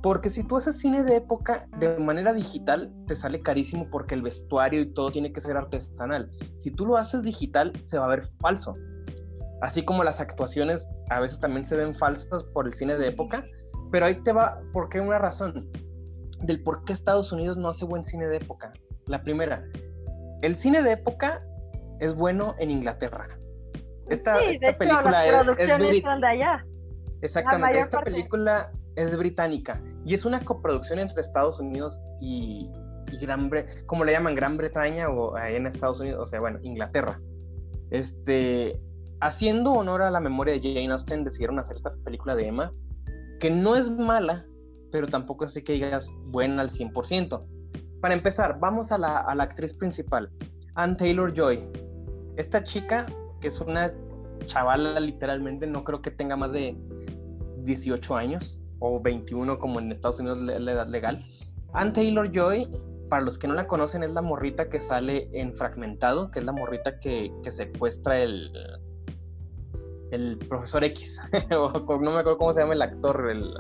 B: Porque si tú haces cine de época de manera digital, te sale carísimo porque el vestuario y todo tiene que ser artesanal. Si tú lo haces digital, se va a ver falso. Así como las actuaciones a veces también se ven falsas por el cine de época, pero ahí te va, ¿por qué una razón? Del por qué Estados Unidos no hace buen cine de época. La primera, el cine de época es bueno en Inglaterra. Esta,
A: sí, de película hecho, las producciones son de allá.
B: Exactamente, esta película es británica y es una coproducción entre Estados Unidos y, Gran Bretaña, como le llaman Gran Bretaña o ahí en Estados Unidos, o sea, bueno, Inglaterra. Este, haciendo honor a la memoria de Jane Austen, decidieron hacer esta película de Emma, que no es mala, pero tampoco es que digas buena al 100%. Para empezar, vamos a la, actriz principal, Anne Taylor Joy. Esta chica, que es una chavala literalmente, no creo que tenga más de 18 años o 21 como en Estados Unidos la edad legal. Anne Taylor Joy, para los que no la conocen, es la morrita que sale en Fragmentado, que es la morrita que, que secuestra el, el profesor X, [LAUGHS] no me acuerdo cómo se llama el actor, el,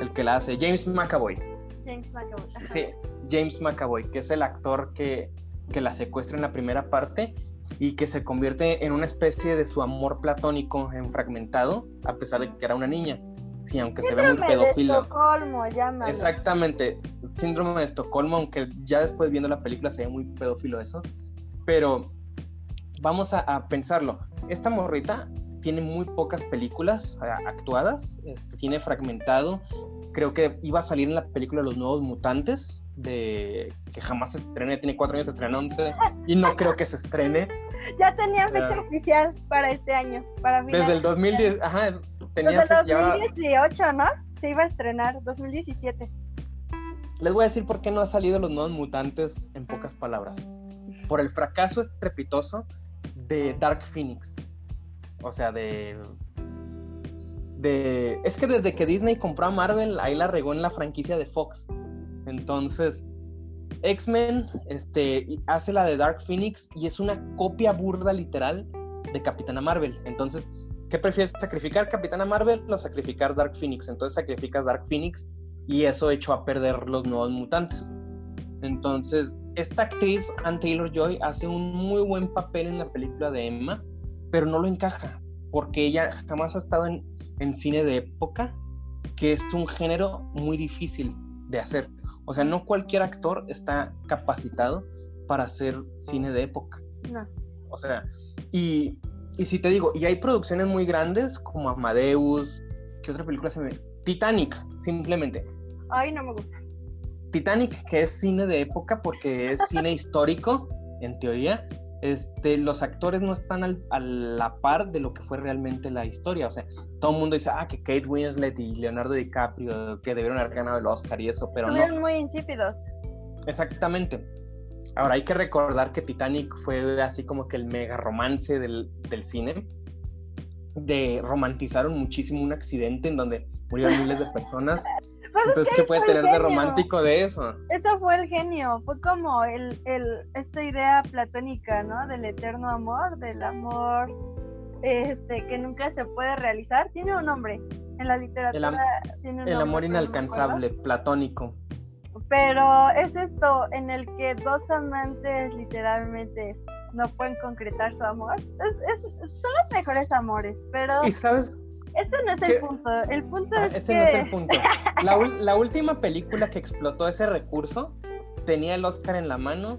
B: el que la hace, James McAvoy.
A: James McAvoy.
B: Sí, James McAvoy, que es el actor que, que la secuestra en la primera parte y que se convierte en una especie de su amor platónico en fragmentado, a pesar de que era una niña. Sí, aunque se ve muy pedófilo.
A: De Estocolmo, llámalo.
B: Exactamente, síndrome de Estocolmo, aunque ya después viendo la película se ve muy pedófilo eso. Pero vamos a, pensarlo. Esta morrita tiene muy pocas películas actuadas, este, tiene fragmentado. Creo que iba a salir en la película Los Nuevos Mutantes, de que jamás se estrene, tiene cuatro años, se estrenó 11 y no creo que se estrene. [LAUGHS]
A: Ya tenía fecha oficial para este año, para mí.
B: Desde el 2010, ajá,
A: tenía Desde el 2018, ¿no? Se iba a estrenar, 2017.
B: Les voy a decir por qué no ha salido Los Nuevos Mutantes en pocas palabras. Por el fracaso estrepitoso de Dark Phoenix. O sea, de. Es que desde que Disney compró a Marvel, ahí la regó en la franquicia de Fox. Entonces, X-Men este, hace la de Dark Phoenix y es una copia burda literal de Capitana Marvel. Entonces, ¿qué prefieres? ¿Sacrificar Capitana Marvel o sacrificar Dark Phoenix? Entonces sacrificas Dark Phoenix y eso echó a perder los nuevos mutantes. Entonces, esta actriz, Anne Taylor Joy, hace un muy buen papel en la película de Emma, pero no lo encaja, porque ella jamás ha estado en, cine de época, que es un género muy difícil de hacer. O sea, no cualquier actor está capacitado para hacer cine de época.
A: No.
B: O sea, y y si te digo, y hay producciones muy grandes como Amadeus, ¿qué otra película se me... Titanic, simplemente.
A: Ay, no me gusta.
B: Titanic, que es cine de época porque es cine [LAUGHS] histórico, en teoría, este, los actores no están a la par de lo que fue realmente la historia. O sea, todo el mundo dice, ah, que Kate Winslet y Leonardo DiCaprio, que debieron haber ganado el Oscar y eso, pero
A: Estuvieron muy insípidos.
B: Exactamente. Ahora hay que recordar que Titanic fue así como que el mega romance del, del cine. De romantizaron muchísimo un accidente en donde murieron miles de personas. [LAUGHS] Pues Entonces, ¿qué puede tener de romántico de eso?
A: Eso fue el genio, fue como el, el, esta idea platónica, ¿no? Del eterno amor, del amor este, que nunca se puede realizar. Tiene un nombre, en la literatura
B: el, tiene un El amor inalcanzable, platónico.
A: Pero es esto, en el que dos amantes literalmente no pueden concretar su amor. Es, son los mejores amores, pero...
B: ¿Y sabes
A: ese no es el punto. El punto ah, es
B: ese
A: no
B: es el punto. La, última película que explotó ese recurso tenía el Oscar en la mano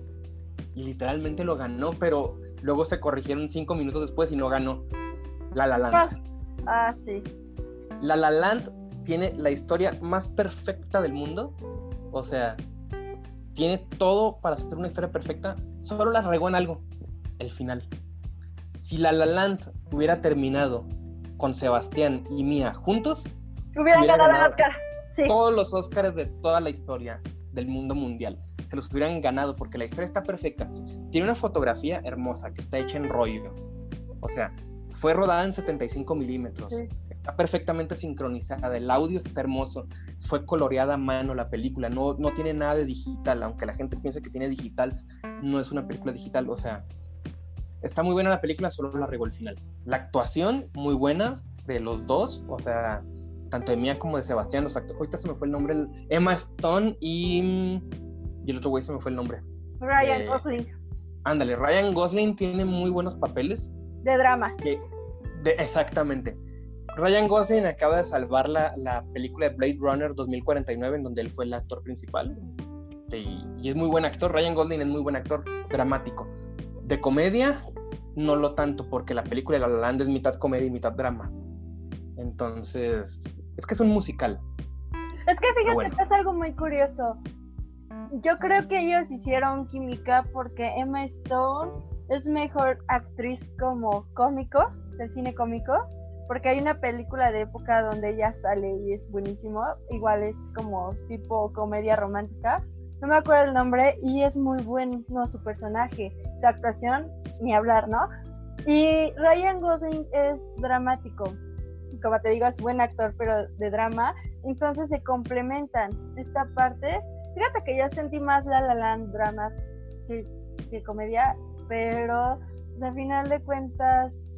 B: y literalmente lo ganó, pero luego se corrigieron cinco minutos después y no ganó. La La Land.
A: Ah, ah, sí.
B: La La Land tiene la historia más perfecta del mundo. O sea, tiene todo para hacer una historia perfecta. Solo la regó en algo. El final. Si La La Land hubiera terminado con Sebastián y Mía juntos,
A: hubieran ganado, el Oscar.
B: Todos los Oscars de toda la historia del mundo mundial. Se los hubieran ganado porque la historia está perfecta. Tiene una fotografía hermosa que está hecha en rollo. O sea, fue rodada en 75 milímetros. Está perfectamente sincronizada. El audio está hermoso. Fue coloreada a mano la película. No, no tiene nada de digital. Aunque la gente piense que tiene digital, no es una película digital. O sea, está muy buena la película, solo la regó el final. La actuación, muy buena de los dos, o sea, tanto de Mía como de Sebastián, los actores. Ahorita se me fue el nombre, Emma Stone y, y el otro güey se me fue el nombre.
A: Ryan eh, Gosling.
B: Ándale, Ryan Gosling tiene muy buenos papeles.
A: De drama.
B: de, exactamente. Ryan Gosling acaba de salvar la, la, película de Blade Runner 2049, en donde él fue el actor principal. Este, y, y, es muy buen actor. Ryan Gosling es muy buen actor dramático. De comedia, no lo tanto, porque la película de La Land es mitad comedia y mitad drama. Entonces, es que es un musical.
A: Es que fíjate que es algo muy curioso. Yo creo que ellos hicieron química porque Emma Stone es mejor actriz como cómico, del cine cómico, porque hay una película de época donde ella sale y es buenísimo, igual es como tipo comedia romántica, no me acuerdo el nombre y es muy bueno su personaje, su actuación, ni hablar, ¿no? Y Ryan Gosling es dramático, como te digo, es buen actor, pero de drama, entonces se complementan esta parte. Fíjate que yo sentí más La La Land drama que, comedia, pero pues, al final de cuentas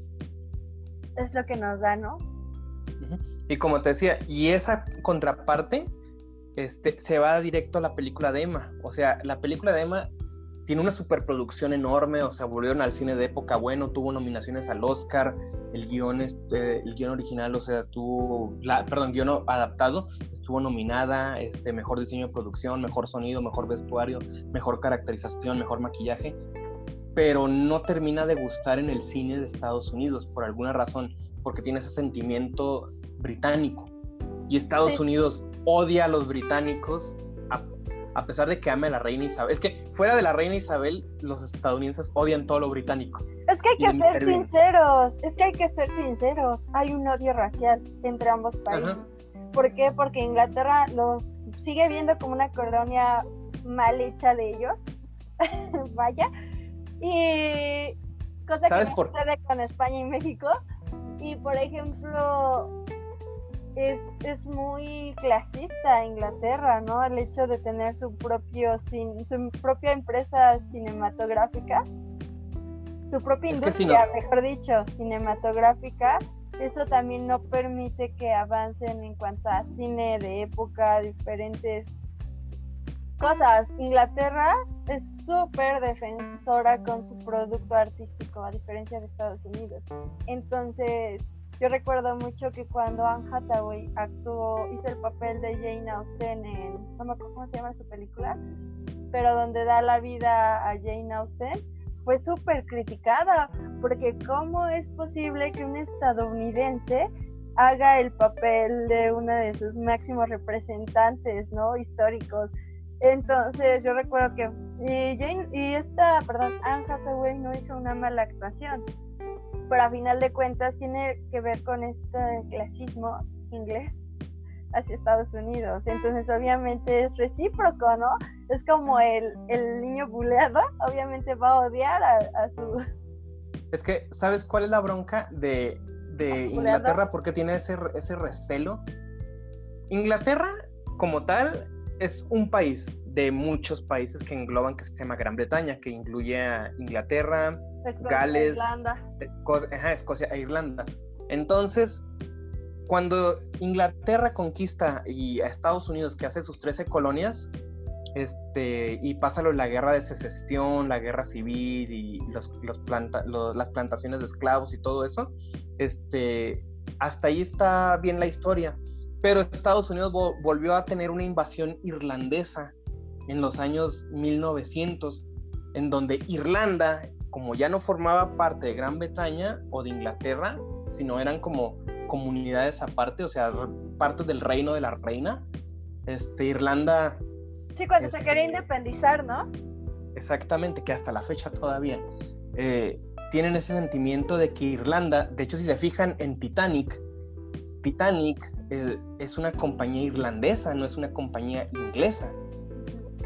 A: es lo que nos da, ¿no?
B: Y como te decía, y esa contraparte este, se va directo a la película de Emma. O sea, la película de Emma tiene una superproducción enorme, o sea, volvieron al cine de época bueno, tuvo nominaciones al Oscar, el guion, este, el guion original, o sea, estuvo, la, perdón, guion adaptado, estuvo nominada, este, mejor diseño de producción, mejor sonido, mejor vestuario, mejor caracterización, mejor maquillaje, pero no termina de gustar en el cine de Estados Unidos por alguna razón, porque tiene ese sentimiento británico. Y Estados Unidos odia a los británicos a, pesar de que ame a la reina Isabel. Es que fuera de la reina Isabel, los estadounidenses odian todo lo británico.
A: Es que hay que ser sinceros, es que hay que ser sinceros. Hay un odio racial entre ambos países. ¿Por qué? Porque Inglaterra los sigue viendo como una colonia mal hecha de ellos. [LAUGHS] Vaya. Y cosa
B: ¿Sabes
A: que
B: por...
A: sucede con España y México. Y por ejemplo, es, es muy clasista Inglaterra, ¿no? El hecho de tener su propio su propia empresa cinematográfica, su propia industria, mejor dicho, cinematográfica, eso también no permite que avancen en cuanto a cine de época, diferentes cosas. Inglaterra es súper defensora con su producto artístico, a diferencia de Estados Unidos. Entonces, yo recuerdo mucho que cuando Anne Hathaway actuó, hizo el papel de Jane Austen en, no me acuerdo cómo se llama su película, pero donde da la vida a Jane Austen, fue súper criticada, porque ¿cómo es posible que un estadounidense haga el papel de uno de sus máximos representantes, ¿no? Históricos. Entonces yo recuerdo que y, Jane, y esta, perdón, Anne Hathaway no hizo una mala actuación, pero a final de cuentas tiene que ver con este clasismo inglés hacia Estados Unidos. Entonces obviamente es recíproco, ¿no? Es como el, el niño buleado, obviamente va a odiar a, a su...
B: Es que, ¿sabes cuál es la bronca de de [LAUGHS] Inglaterra porque tiene ese, ese recelo. Inglaterra, como tal, es un país de muchos países que engloban que se llama Gran Bretaña, que incluye a Inglaterra, Gales, Escocia, e Irlanda. Entonces, cuando Inglaterra conquista y a Estados Unidos, que hace sus 13 colonias, este, y pasa la guerra de secesión, la guerra civil y los, las plantaciones de esclavos y todo eso, este, hasta ahí está bien la historia. Pero Estados Unidos volvió a tener una invasión irlandesa en los años 1900, en donde Irlanda, como ya no formaba parte de Gran Bretaña o de Inglaterra, sino eran como comunidades aparte, o sea, parte del reino de la reina, este, Irlanda...
A: Sí, cuando se quería este, independizar, ¿no?
B: Exactamente, que hasta la fecha todavía. Eh, tienen ese sentimiento de que Irlanda, de hecho si se fijan en Titanic, Titanic eh, es una compañía irlandesa, no es una compañía inglesa.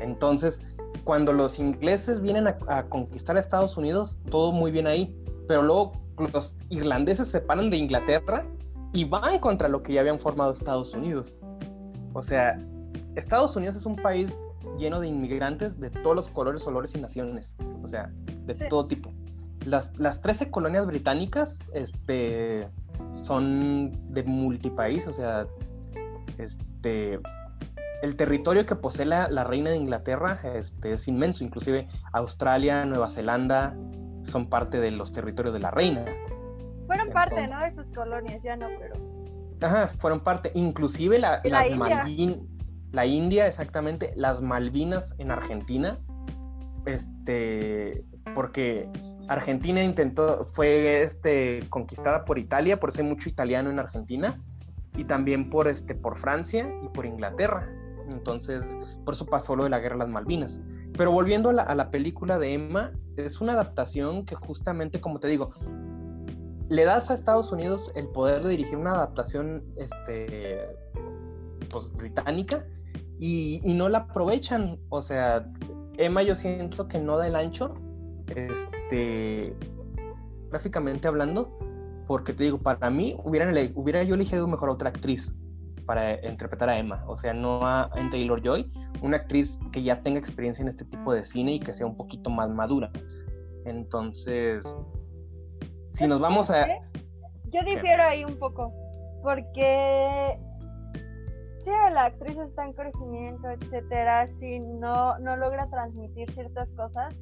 B: Entonces, cuando los ingleses vienen a, conquistar a Estados Unidos, todo muy bien ahí, pero luego los irlandeses se paran de Inglaterra y van contra lo que ya habían formado Estados Unidos. O sea, Estados Unidos es un país lleno de inmigrantes de todos los colores, olores y naciones, o sea, de todo tipo las, las 13 colonias británicas este, son de multipaís, o sea, este, el territorio que posee la, reina de Inglaterra este, es inmenso, inclusive Australia, Nueva Zelanda son parte de los territorios de la reina.
A: Fueron parte, ¿no? De sus colonias, ya no, pero...
B: Ajá, fueron parte, inclusive la, las India? la India, exactamente, las Malvinas en Argentina, este, porque Argentina intentó, fue este, conquistada por Italia, por eso hay mucho italiano en Argentina, y también por, este, por Francia y por Inglaterra. Entonces, por eso pasó lo de la guerra de las Malvinas. Pero volviendo a la, película de Emma, es una adaptación que justamente, como te digo, le das a Estados Unidos el poder de dirigir una adaptación este, pues, británica y, y no la aprovechan. O sea, Emma yo siento que no da el ancho este, gráficamente hablando, porque te digo, para mí hubiera, hubiera yo elegido mejor a otra actriz para interpretar a Emma, o sea, no a, Taylor Joy, una actriz que ya tenga experiencia en este tipo de cine y que sea un poquito más madura. Entonces, si nos vamos a...
A: Yo difiero ahí un poco, porque si la actriz está en crecimiento, etcétera, si no, no logra transmitir ciertas cosas,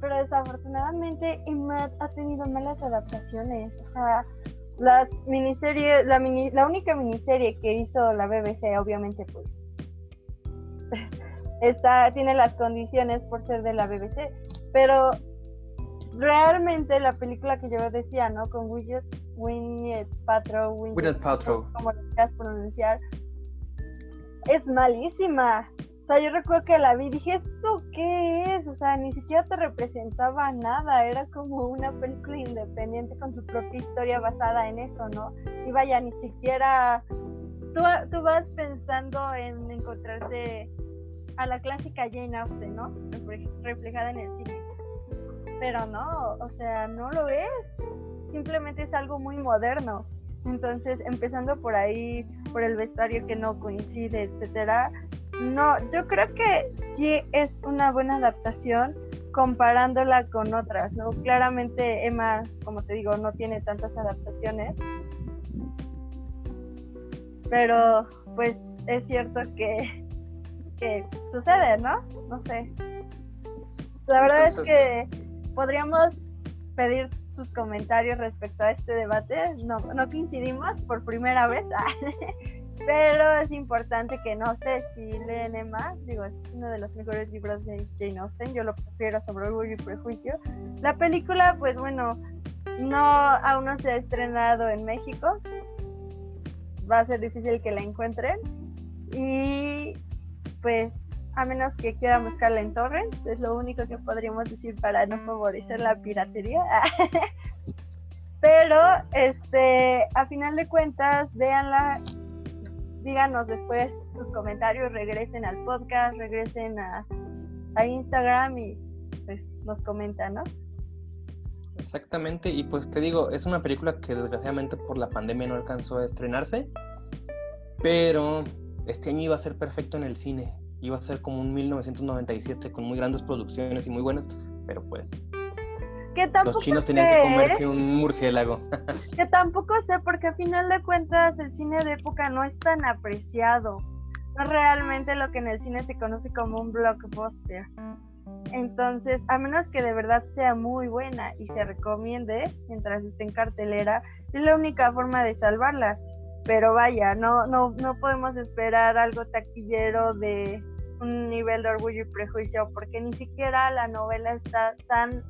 A: pero desafortunadamente Emma ha tenido malas adaptaciones. O sea, las miniseries, la, la única miniserie que hizo la BBC, obviamente, pues [LAUGHS] está, tiene las condiciones por ser de la BBC, pero realmente la película que yo decía, ¿no? Con Winnet, Winnet
B: Winnet Paltrow,
A: como lo quieras pronunciar, es malísima. Yo recuerdo que la vi y dije, ¿esto qué es? O sea, ni siquiera te representaba nada, era como una película independiente con su propia historia basada en eso, ¿no? Y vaya, ni siquiera tú, tú vas pensando en encontrarte a la clásica Jane Austen, ¿no? Reflejada en el cine. Pero no, o sea, no lo es. Simplemente es algo muy moderno. Entonces, empezando por ahí, por el vestuario que no coincide, etcétera, no, yo creo que sí es una buena adaptación comparándola con otras, ¿no? Claramente Emma, como te digo, no tiene tantas adaptaciones. Pero pues es cierto que, que sucede, ¿no? No sé. La verdad es que podríamos pedir sus comentarios respecto a este debate. No, no coincidimos por primera vez. [LAUGHS] pero es importante que no sé si leen Emma, digo, es uno de los mejores libros de Jane Austen, yo lo prefiero sobre Orgullo y Prejuicio. La película, pues bueno, no aún no se ha estrenado en México, va a ser difícil que la encuentren y pues a menos que quieran buscarla en torrent, es lo único que podríamos decir para no favorecer la piratería. [LAUGHS] Pero, este, a final de cuentas, véanla, díganos después sus comentarios, regresen al podcast, regresen a, a Instagram y pues nos comentan, ¿no?
B: Exactamente, y pues te digo, es una película que desgraciadamente por la pandemia no alcanzó a estrenarse, pero este año iba a ser perfecto en el cine iba a ser como un 1997 con muy grandes producciones y muy buenas, pero pues los chinos tenían que comerse un murciélago. [LAUGHS]
A: que tampoco sé, porque a final de cuentas el cine de época no es tan apreciado. No es realmente lo que en el cine se conoce como un blockbuster. Entonces, a menos que de verdad sea muy buena y se recomiende mientras esté en cartelera, es la única forma de salvarla. Pero vaya, no, no, no podemos esperar algo taquillero de, un nivel de orgullo y prejuicio, porque ni siquiera la novela está tan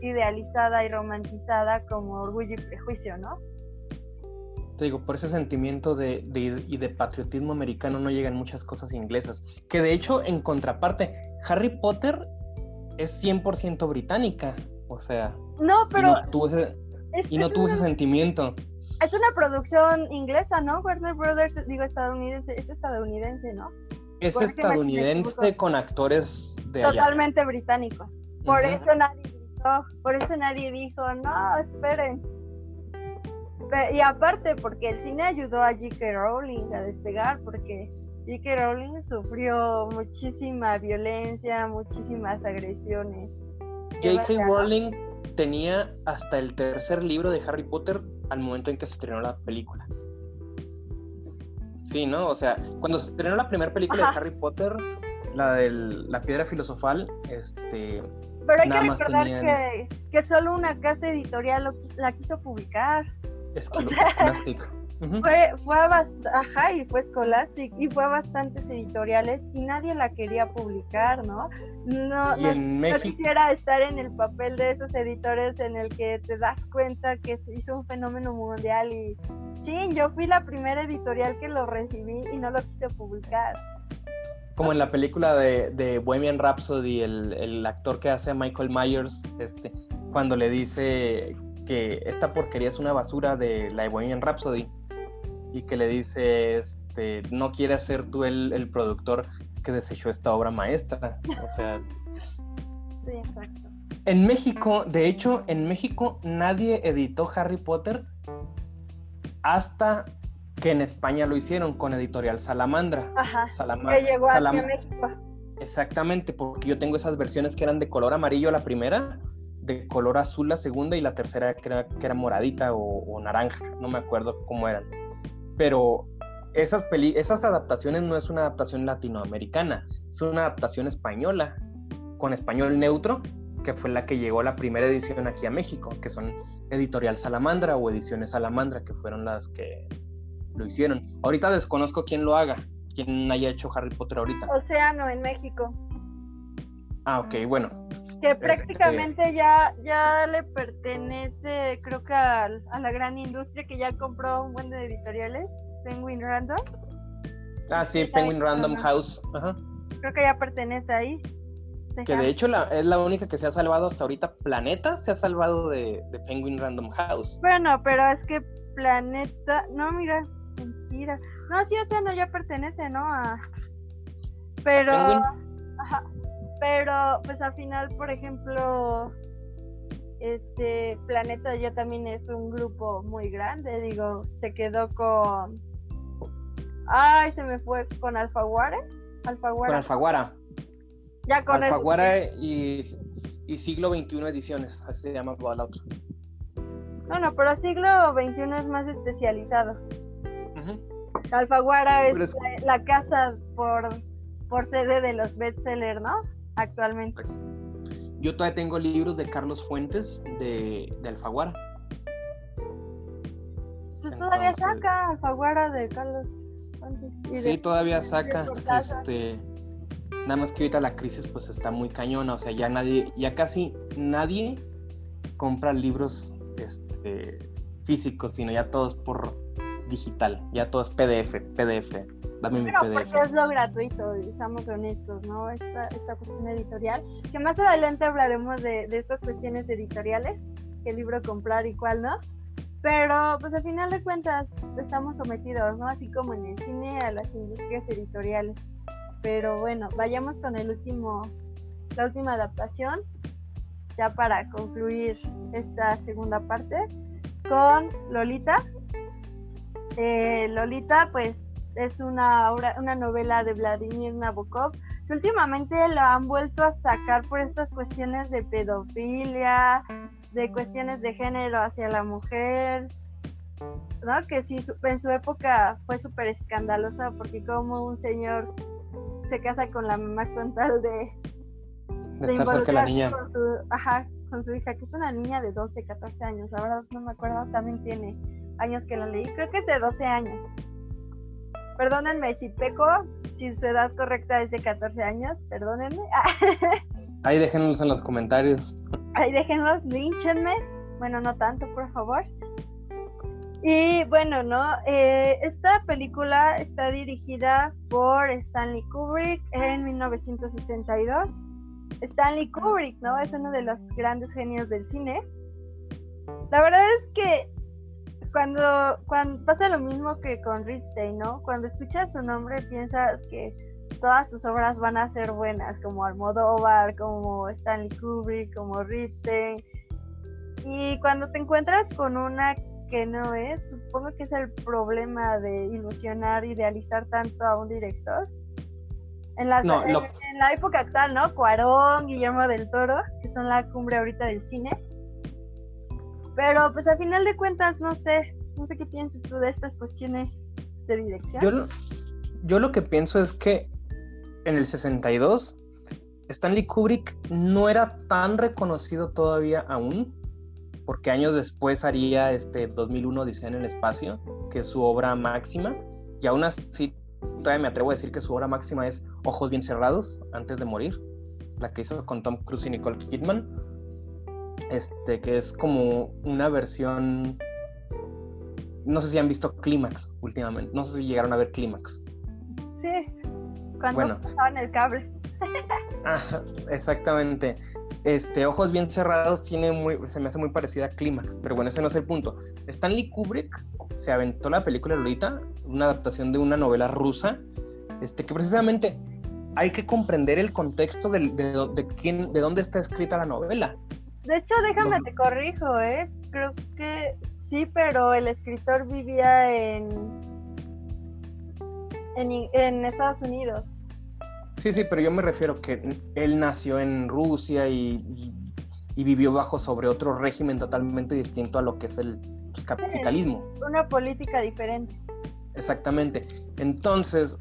A: idealizada y romantizada como orgullo y prejuicio, ¿no?
B: Te digo, por ese sentimiento de, y de patriotismo americano no llegan muchas cosas inglesas. Que de hecho, en contraparte, Harry Potter es 100% británica. O sea,
A: no, pero.
B: Y no tuvo ese, y no tuvo ese sentimiento.
A: Es una producción inglesa, ¿no? Warner Brothers, digo estadounidense, es estadounidense, ¿no?
B: Es estadounidense con actores de
A: Totalmente británicos. Por eso nadie por eso nadie dijo, no, esperen. Y aparte, porque el cine ayudó a J.K. Rowling a despegar, porque J.K. Rowling sufrió muchísima violencia, muchísimas agresiones.
B: J.K. Rowling tenía hasta el tercer libro de Harry Potter al momento en que se estrenó la película. Sí, ¿no? O sea, cuando se estrenó la primera película de Harry Potter, la de la piedra filosofal, este...
A: Pero hay que recordar que, que, solo una casa editorial la quiso publicar.
B: Es que [LAUGHS] Scholastic.
A: Fue, fue a ajá, y fue Scholastic, y fue a bastantes editoriales y nadie la quería publicar, ¿no? No, no, no, quisiera estar en el papel de esos editores en el que te das cuenta que se hizo un fenómeno mundial y sí, yo fui la primera editorial que lo recibí y no lo quise publicar.
B: Como en la película de, de Bohemian Rhapsody, el, el, actor que hace a Michael Myers, este, cuando le dice que esta porquería es una basura de la de Bohemian Rhapsody y que le dice, este, no quieres ser tú el, el productor que desechó esta obra maestra. O sea...
A: Sí, exacto.
B: En México, de hecho, en México nadie editó Harry Potter hasta que en España lo hicieron con Editorial Salamandra.
A: Ajá. que llegó a México.
B: Exactamente, porque yo tengo esas versiones que eran de color amarillo la primera, de color azul la segunda y la tercera que era, que era moradita o, naranja, no me acuerdo cómo eran. Pero esas, esas adaptaciones no es una adaptación latinoamericana, es una adaptación española, con español neutro, que fue la que llegó la primera edición aquí a México, que son Editorial Salamandra o Ediciones Salamandra, que fueron las que lo hicieron. Ahorita desconozco quién lo haga, quién haya hecho Harry Potter ahorita.
A: Océano en México.
B: Ah, ok, bueno.
A: Que este, prácticamente ya, ya le pertenece, creo que a, la gran industria que ya compró un buen de editoriales, Penguin Randoms.
B: Ah, sí, Penguin Random House.
A: Creo que ya pertenece ahí.
B: Que de hecho es la única que se ha salvado hasta ahorita. Planeta se ha salvado de, Penguin Random House.
A: Bueno, pero es que Planeta. No, mira, mentira. No, sí, o sea, no, ya pertenece, ¿no? A... Pero. Ajá. Pero, pues al final, por ejemplo, este Planeta ya también es un grupo muy grande. Digo, se quedó con. Ay, se me fue con Alfaguara. Alfaguara.
B: Con Alfaguara.
A: Ya con
B: Alfaguara y, y, siglo XXI ediciones, así se llama la otra.
A: Bueno, pero siglo XXI es más especializado. Alfaguara es, la, casa por, por sede de los bestsellers, ¿no? Actualmente.
B: Yo todavía tengo libros de Carlos Fuentes de, de Alfaguara.
A: Pues todavía saca Alfaguara de Carlos bastantes.
B: sí, todavía saca. Este, nada más que ahorita la crisis pues está muy cañona, o sea, ya nadie, ya casi nadie compra libros este, físicos, sino ya todos por digital, ya todo es PDF, PDF. Dame mi PDF.
A: Porque es lo gratuito, seamos honestos, ¿no? Esta, esta cuestión editorial, que más adelante hablaremos de, de estas cuestiones editoriales, qué libro comprar y cuál no. Pero pues al final de cuentas estamos sometidos, ¿no? Así como en el cine a las industrias editoriales. Pero bueno, vayamos con el último, la última adaptación, ya para concluir esta segunda parte, con Lolita. Eh, Lolita, pues es una obra, una novela de Vladimir Nabokov que últimamente la han vuelto a sacar por estas cuestiones de pedofilia, de cuestiones de género hacia la mujer, ¿no? Que sí, en su época fue súper escandalosa porque como un señor se casa con la mamá con tal de,
B: de, de la niña.
A: Con su, ajá, con su hija, que es una niña de 12, 14 años, la verdad no me acuerdo, también tiene años que la leí, creo que es de 12 años. Perdónenme si peco, si su edad correcta es de 14 años, perdónenme. [LAUGHS]
B: Ahí déjenlos en los comentarios.
A: Ahí déjenlos, línchenme. Bueno, no tanto, por favor. Y bueno, ¿no? Eh, esta película está dirigida por Stanley Kubrick en 1962. Stanley Kubrick, ¿no? Es uno de los grandes genios del cine. La verdad es que cuando, cuando pasa lo mismo que con Ripstein, ¿no? Cuando escuchas su nombre piensas que todas sus obras van a ser buenas, como Almodóvar, como Stanley Kubrick, como Ripstein. Y cuando te encuentras con una que no es, supongo que es el problema de ilusionar, idealizar tanto a un director. En, la en, la época actual, ¿no? Cuarón, Guillermo del Toro, que son la cumbre ahorita del cine. Pero pues a final de cuentas, no sé, no sé qué piensas tú de estas cuestiones de dirección.
B: Yo, yo lo que pienso es que en el 62, Stanley Kubrick no era tan reconocido todavía aún, porque años después haría este 2001 Diseño en el Espacio, que es su obra máxima, y aún así todavía me atrevo a decir que su obra máxima es Ojos bien cerrados, antes de morir, la que hizo con Tom Cruise y Nicole Kidman, este, que es como una versión, no sé si han visto Clímax últimamente, no sé si llegaron a ver Clímax.
A: Sí, cuando pasaban el cable. [LAUGHS]
B: exactamente. Este, Ojos bien cerrados tiene muy, se me hace muy parecida a Clímax, pero bueno, ese no es el punto. Stanley Kubrick se aventó la película Lolita, una adaptación de una novela rusa, este, que precisamente hay que comprender el contexto de, de, quién, de dónde está escrita la novela.
A: De hecho, déjame te corrijo, ¿eh? Creo que sí, pero el escritor vivía en, en, en Estados Unidos.
B: Sí, sí, pero yo me refiero que él nació en Rusia y, vivió bajo sobre otro régimen totalmente distinto a lo que es el pues, capitalismo.
A: una política diferente.
B: Exactamente. Entonces,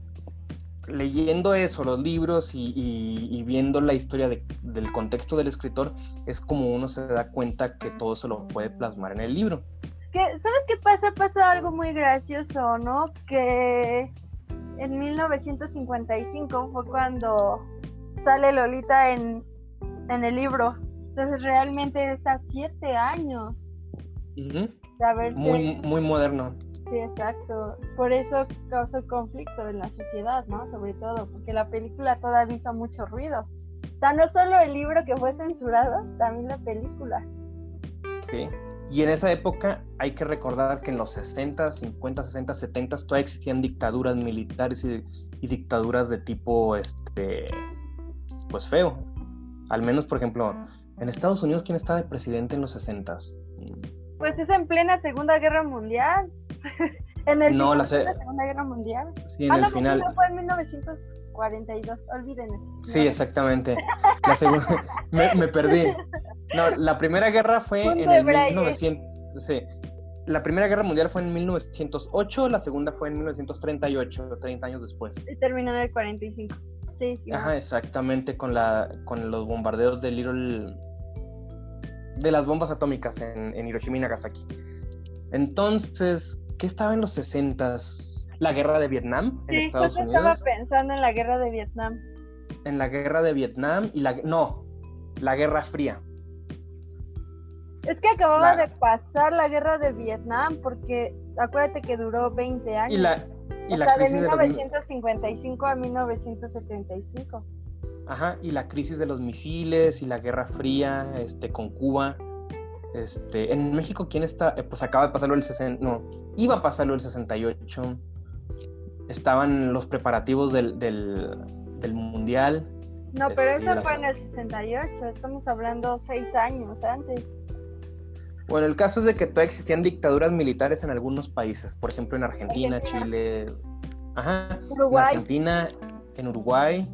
B: leyendo eso, los libros y, viendo la historia del contexto del escritor, es como uno se da cuenta que todo se lo puede plasmar en el libro.
A: ¿Sabes qué pasa? Pasa algo muy gracioso, ¿no? Que en 1955 fue cuando sale Lolita en, el libro. Entonces realmente es a siete años.
B: muy, muy moderno.
A: Sí, exacto. Por eso causó conflicto en la sociedad, ¿no? Sobre todo, porque la película todavía hizo mucho ruido. O sea, no solo el libro que fue censurado, también la película.
B: Sí. Y en esa época hay que recordar que en los 60, 50, 60, 70 todavía existían dictaduras militares y, dictaduras de tipo, este, pues feo. Al menos, por ejemplo, en Estados Unidos, ¿quién estaba de presidente en los 60?
A: Pues es en plena Segunda Guerra Mundial. [LAUGHS] en el
B: no, la,
A: Segunda Guerra Mundial.
B: Sí, en ah, el final.
A: fue en 1942, olvídenme.
B: Sí, exactamente. La segunda, [LAUGHS] me, perdí. No, la Primera Guerra fue en el 1900. Sí. La Primera Guerra Mundial fue en 1908, la segunda fue en 1938, 30 años después.
A: Y terminó en el 45. Sí.
B: Ajá, exactamente, con, la, con los bombardeos de Little. de las bombas atómicas en, en Hiroshima y Nagasaki. Entonces, ¿qué estaba en los 60s? la guerra de Vietnam en Estados Unidos.
A: estaba pensando en la guerra de Vietnam.
B: En la guerra de Vietnam y la no, la Guerra Fría.
A: Es que acababa de pasar la guerra de Vietnam porque acuérdate que duró 20 años.
B: Y la, y
A: o sea, de 1955 a 1975.
B: Ajá, y la crisis de los misiles y la Guerra Fría este, con Cuba. Este, en México, ¿quién está? Eh, pues acaba de pasarlo el 60, no, iba a pasarlo el 68. Estaban los preparativos del, del, Mundial.
A: No, pero este, eso fue en el 68, estamos hablando seis años antes.
B: Bueno, el caso es de que todavía existían dictaduras militares en algunos países, por ejemplo en Argentina, Chile, ajá, en Argentina, en Uruguay,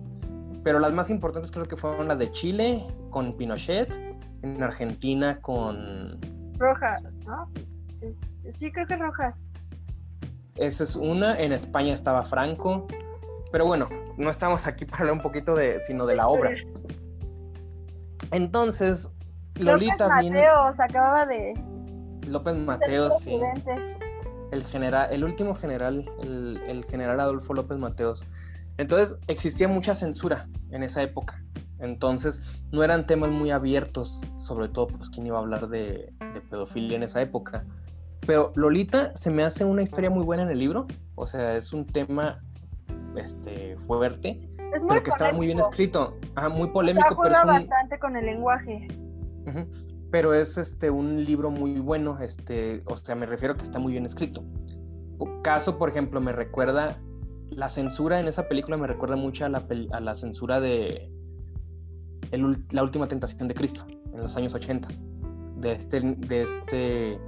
B: pero las más importantes creo que fueron las de Chile con Pinochet, en Argentina con
A: Rojas, ¿no? sí, creo que Rojas.
B: Esa es una, en España estaba Franco, pero bueno, no estamos aquí [LAUGHS] para hablar un poquito de, sino de la obra. Entonces, Lolita
A: López Mateos acababa de.
B: López Mateos, sí. El, general, el último general, el, general Adolfo López Mateos. Entonces existía mucha censura en esa época. Entonces no eran temas muy abiertos, sobre todo pues quién iba a hablar de, pedofilia en esa época. Pero Lolita se me hace una historia muy buena en el libro. O sea, es un tema este, fuerte, pero que está muy bien escrito. muy polémico.
A: pero es bastante con el lenguaje.
B: Pero es este un libro muy bueno, este, o sea, me refiero a que está muy bien escrito. Caso, por ejemplo, me recuerda la censura en esa película me recuerda mucho a la, a la censura de La última tentación de Cristo en los años 80 de este de este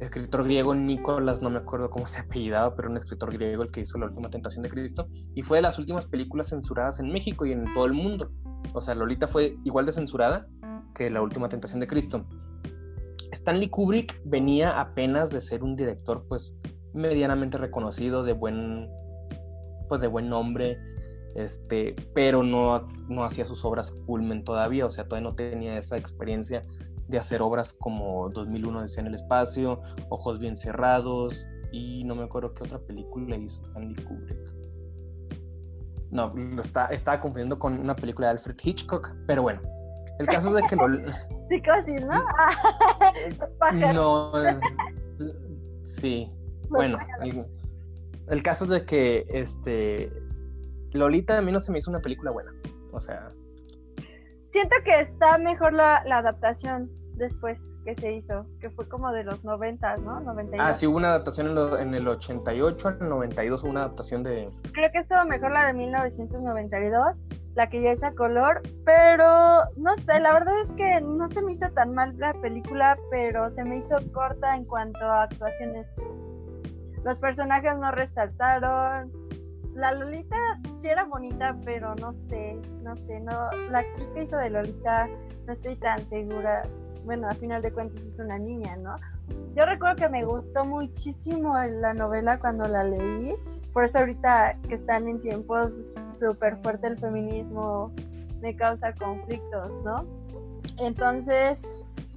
B: escritor griego Nicolás, no me acuerdo cómo se apellidaba, pero un escritor griego el que hizo La última tentación de Cristo y fue de las últimas películas censuradas en México y en todo el mundo. O sea, Lolita fue igual de censurada que La Última Tentación de Cristo. Stanley Kubrick venía apenas de ser un director pues medianamente reconocido, de buen, pues de buen nombre, este, pero no, no hacía sus obras culmen todavía, o sea, todavía no tenía esa experiencia de hacer obras como 2001 Decía en el espacio, Ojos bien cerrados y no me acuerdo qué otra película hizo Stanley Kubrick. No, lo está, estaba confundiendo con una película de Alfred Hitchcock, pero bueno, el caso es de que lo... [LAUGHS] [LAUGHS]
A: Psicosis, ¿no? [LAUGHS]
B: no, sí. Bueno, el, caso es de que este Lolita a mí no se me hizo una película buena. O sea.
A: Siento que está mejor la, la adaptación después que se hizo, que fue como de los 90, ¿no? 92.
B: Ah, sí, hubo una adaptación en, en el 88 al 92, hubo una adaptación de...
A: Creo que estuvo mejor la de 1992 la que ya es a color, pero no sé, la verdad es que no se me hizo tan mal la película, pero se me hizo corta en cuanto a actuaciones. Los personajes no resaltaron. La Lolita sí era bonita, pero no sé, no sé, no. La actriz que hizo de Lolita no estoy tan segura. Bueno, a final de cuentas es una niña, ¿no? Yo recuerdo que me gustó muchísimo la novela cuando la leí por eso ahorita que están en tiempos súper fuerte el feminismo me causa conflictos, ¿no? Entonces,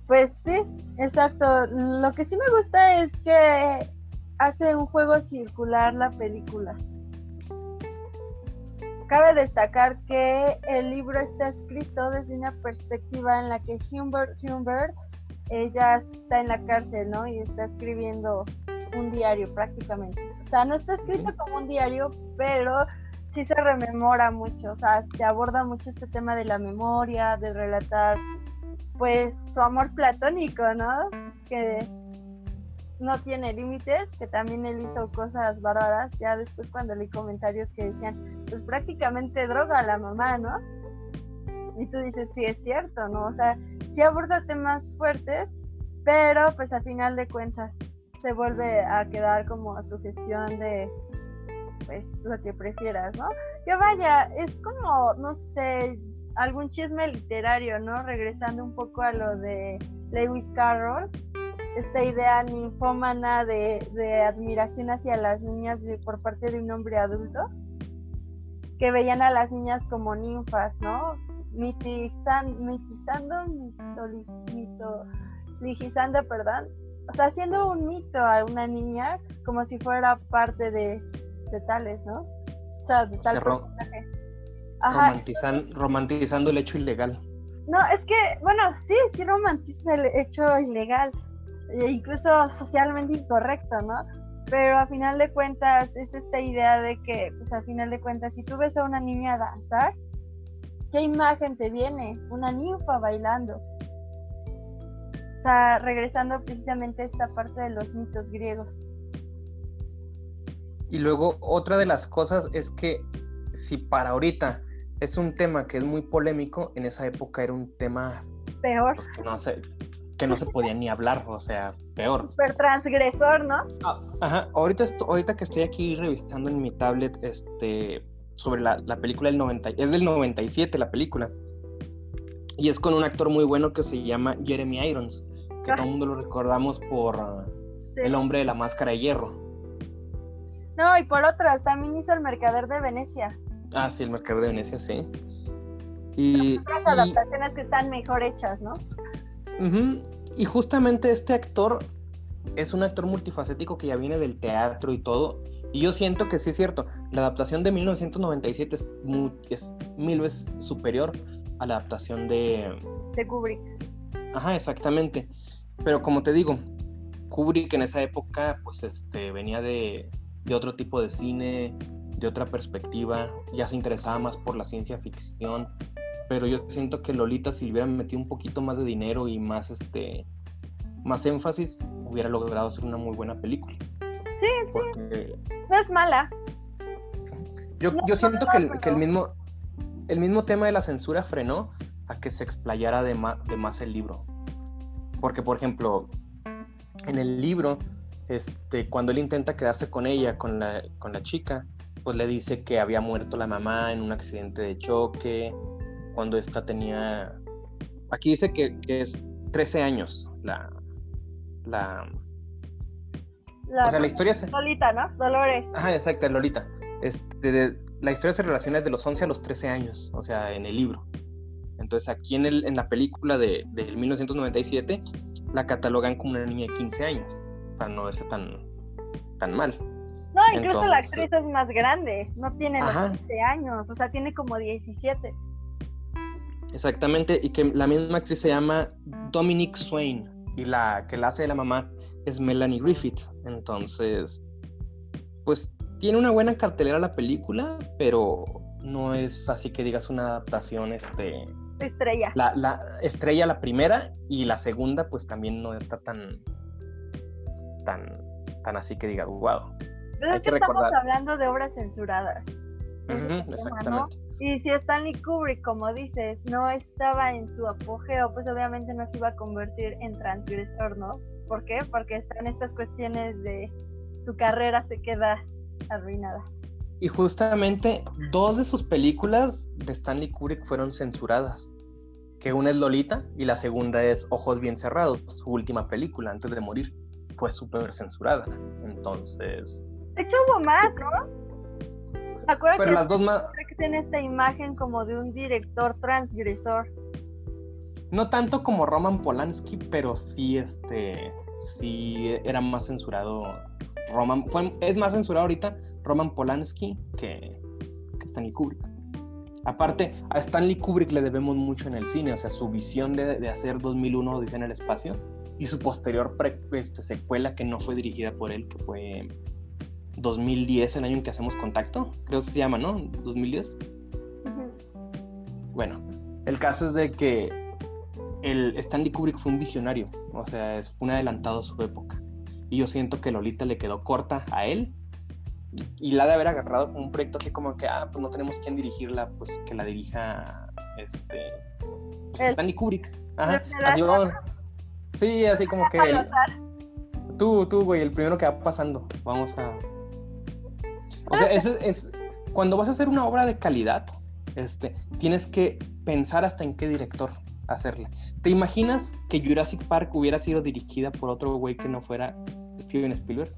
A: pues sí, exacto. Lo que sí me gusta es que hace un juego circular la película. Cabe destacar que el libro está escrito desde una perspectiva en la que Humbert, Humbert ella está en la cárcel, ¿no? Y está escribiendo un diario prácticamente. O sea, no está escrito como un diario, pero sí se rememora mucho, o sea, se aborda mucho este tema de la memoria, de relatar, pues, su amor platónico, ¿no? Que no tiene límites, que también él hizo cosas bárbaras, ya después cuando leí comentarios que decían, pues prácticamente droga a la mamá, ¿no? Y tú dices, sí, es cierto, ¿no? O sea, sí aborda temas fuertes, pero pues a final de cuentas se vuelve a quedar como a su gestión de pues lo que prefieras, ¿no? Que vaya, es como, no sé, algún chisme literario, ¿no? Regresando un poco a lo de Lewis Carroll, esta idea ninfómana de, de admiración hacia las niñas por parte de un hombre adulto, que veían a las niñas como ninfas, ¿no? Mitizan, mitizando, mitologizando, perdón, o sea, haciendo un mito a una niña como si fuera parte de, de tales, ¿no? O sea, de tal personaje.
B: romantizando el hecho ilegal.
A: No, es que, bueno, sí, sí romantiza el hecho ilegal, incluso socialmente incorrecto, ¿no? Pero a final de cuentas es esta idea de que, pues a final de cuentas, si tú ves a una niña danzar, ¿qué imagen te viene? Una ninfa bailando. O sea, regresando precisamente a esta parte de los mitos griegos.
B: Y luego otra de las cosas es que si para ahorita es un tema que es muy polémico, en esa época era un tema
A: peor.
B: Pues, que no se, que no se podía ni hablar, o sea, peor.
A: Super transgresor, ¿no?
B: Ah, ajá, ahorita, ahorita que estoy aquí revisando en mi tablet este, sobre la, película del 90, es del 97 la película. Y es con un actor muy bueno que se llama Jeremy Irons, que todo el mundo lo recordamos por ah, El hombre de la máscara de hierro.
A: No, y por otras, también hizo El mercader de Venecia.
B: Ah, sí, El mercader de Venecia, sí.
A: Y, otras adaptaciones que están mejor hechas, ¿no?
B: Y justamente este actor es un actor multifacético que ya viene del teatro y todo. Y yo siento que sí es cierto. La adaptación de 1997 es, es mil veces superior a la adaptación de...
A: De Kubrick.
B: Ajá, exactamente. Pero como te digo, Kubrick en esa época pues este, venía de, de otro tipo de cine, de otra perspectiva, ya se interesaba más por la ciencia ficción, pero yo siento que Lolita si le hubieran metido un poquito más de dinero y más este más énfasis hubiera logrado ser una muy buena película.
A: Sí, sí. No es mala.
B: Yo, yo siento que, el, que el, mismo el mismo tema de la censura frenó a que se explayara de, de más el libro. Porque, por ejemplo, en el libro, este, cuando él intenta quedarse con ella, con la, con la chica, pues le dice que había muerto la mamá en un accidente de choque, cuando esta tenía, aquí dice que, es 13 años la, la,
A: o sea, la historia se... Lolita, ¿no? Dolores.
B: Ajá, exacto, Lolita. Este, la historia se relaciona de los 11 a los 13 años, o sea, en el libro. Entonces aquí en, el, en la película de, de 1997 la catalogan como una niña de 15 años, para no verse tan, tan mal.
A: No, incluso la actriz es más grande, no tiene los 15 años, o sea, tiene como 17.
B: Exactamente, y que la misma actriz se llama Dominic Swain y la que la hace de la mamá es Melanie Griffith. Entonces, pues tiene una buena cartelera la película, pero no es así que digas una adaptación este
A: estrella.
B: La, la estrella la primera y la segunda pues también no está tan tan tan así que diga wow.
A: Pero es que, estamos hablando de obras censuradas.
B: exactamente.
A: Y si Stanley Kubrick, como dices, no estaba en su apogeo, pues obviamente no se iba a convertir en transgresor, ¿no? ¿Por qué? Porque están estas cuestiones de su carrera se queda arruinada.
B: Y justamente dos de sus películas de Stanley Kubrick fueron censuradas. Que una es Lolita y la segunda es Ojos Bien Cerrados, su última película antes de morir. Fue súper censurada. Entonces...
A: De hecho hubo más, ¿no?
B: Pero que las dos más...
A: tiene esta imagen como de un director transgresor.
B: No tanto como Roman Polanski, pero sí, este, sí era más censurado. Roman, es más censurado ahorita Roman Polanski que, Stanley Kubrick. Aparte, a Stanley Kubrick le debemos mucho en el cine, o sea, su visión de, de hacer 2001 Dice en el Espacio y su posterior este, secuela que no fue dirigida por él, que fue 2010, el año en que hacemos contacto, creo que se llama, ¿no? 2010. Bueno, el caso es de que el Stanley Kubrick fue un visionario, o sea, fue un adelantado a su época. Y yo siento que Lolita le quedó corta a él y, la de haber agarrado como un proyecto así como que, ah, pues no tenemos quien dirigirla, pues que la dirija este pues, Stanley Kubrick. Ajá, así vamos. Sí, así como que tú, tú, güey, el primero que va pasando. Vamos a o sea, es, es, cuando vas a hacer una obra de calidad, este, tienes que pensar hasta en qué director hacerla. ¿Te imaginas que Jurassic Park hubiera sido dirigida por otro güey que no fuera Steven Spielberg?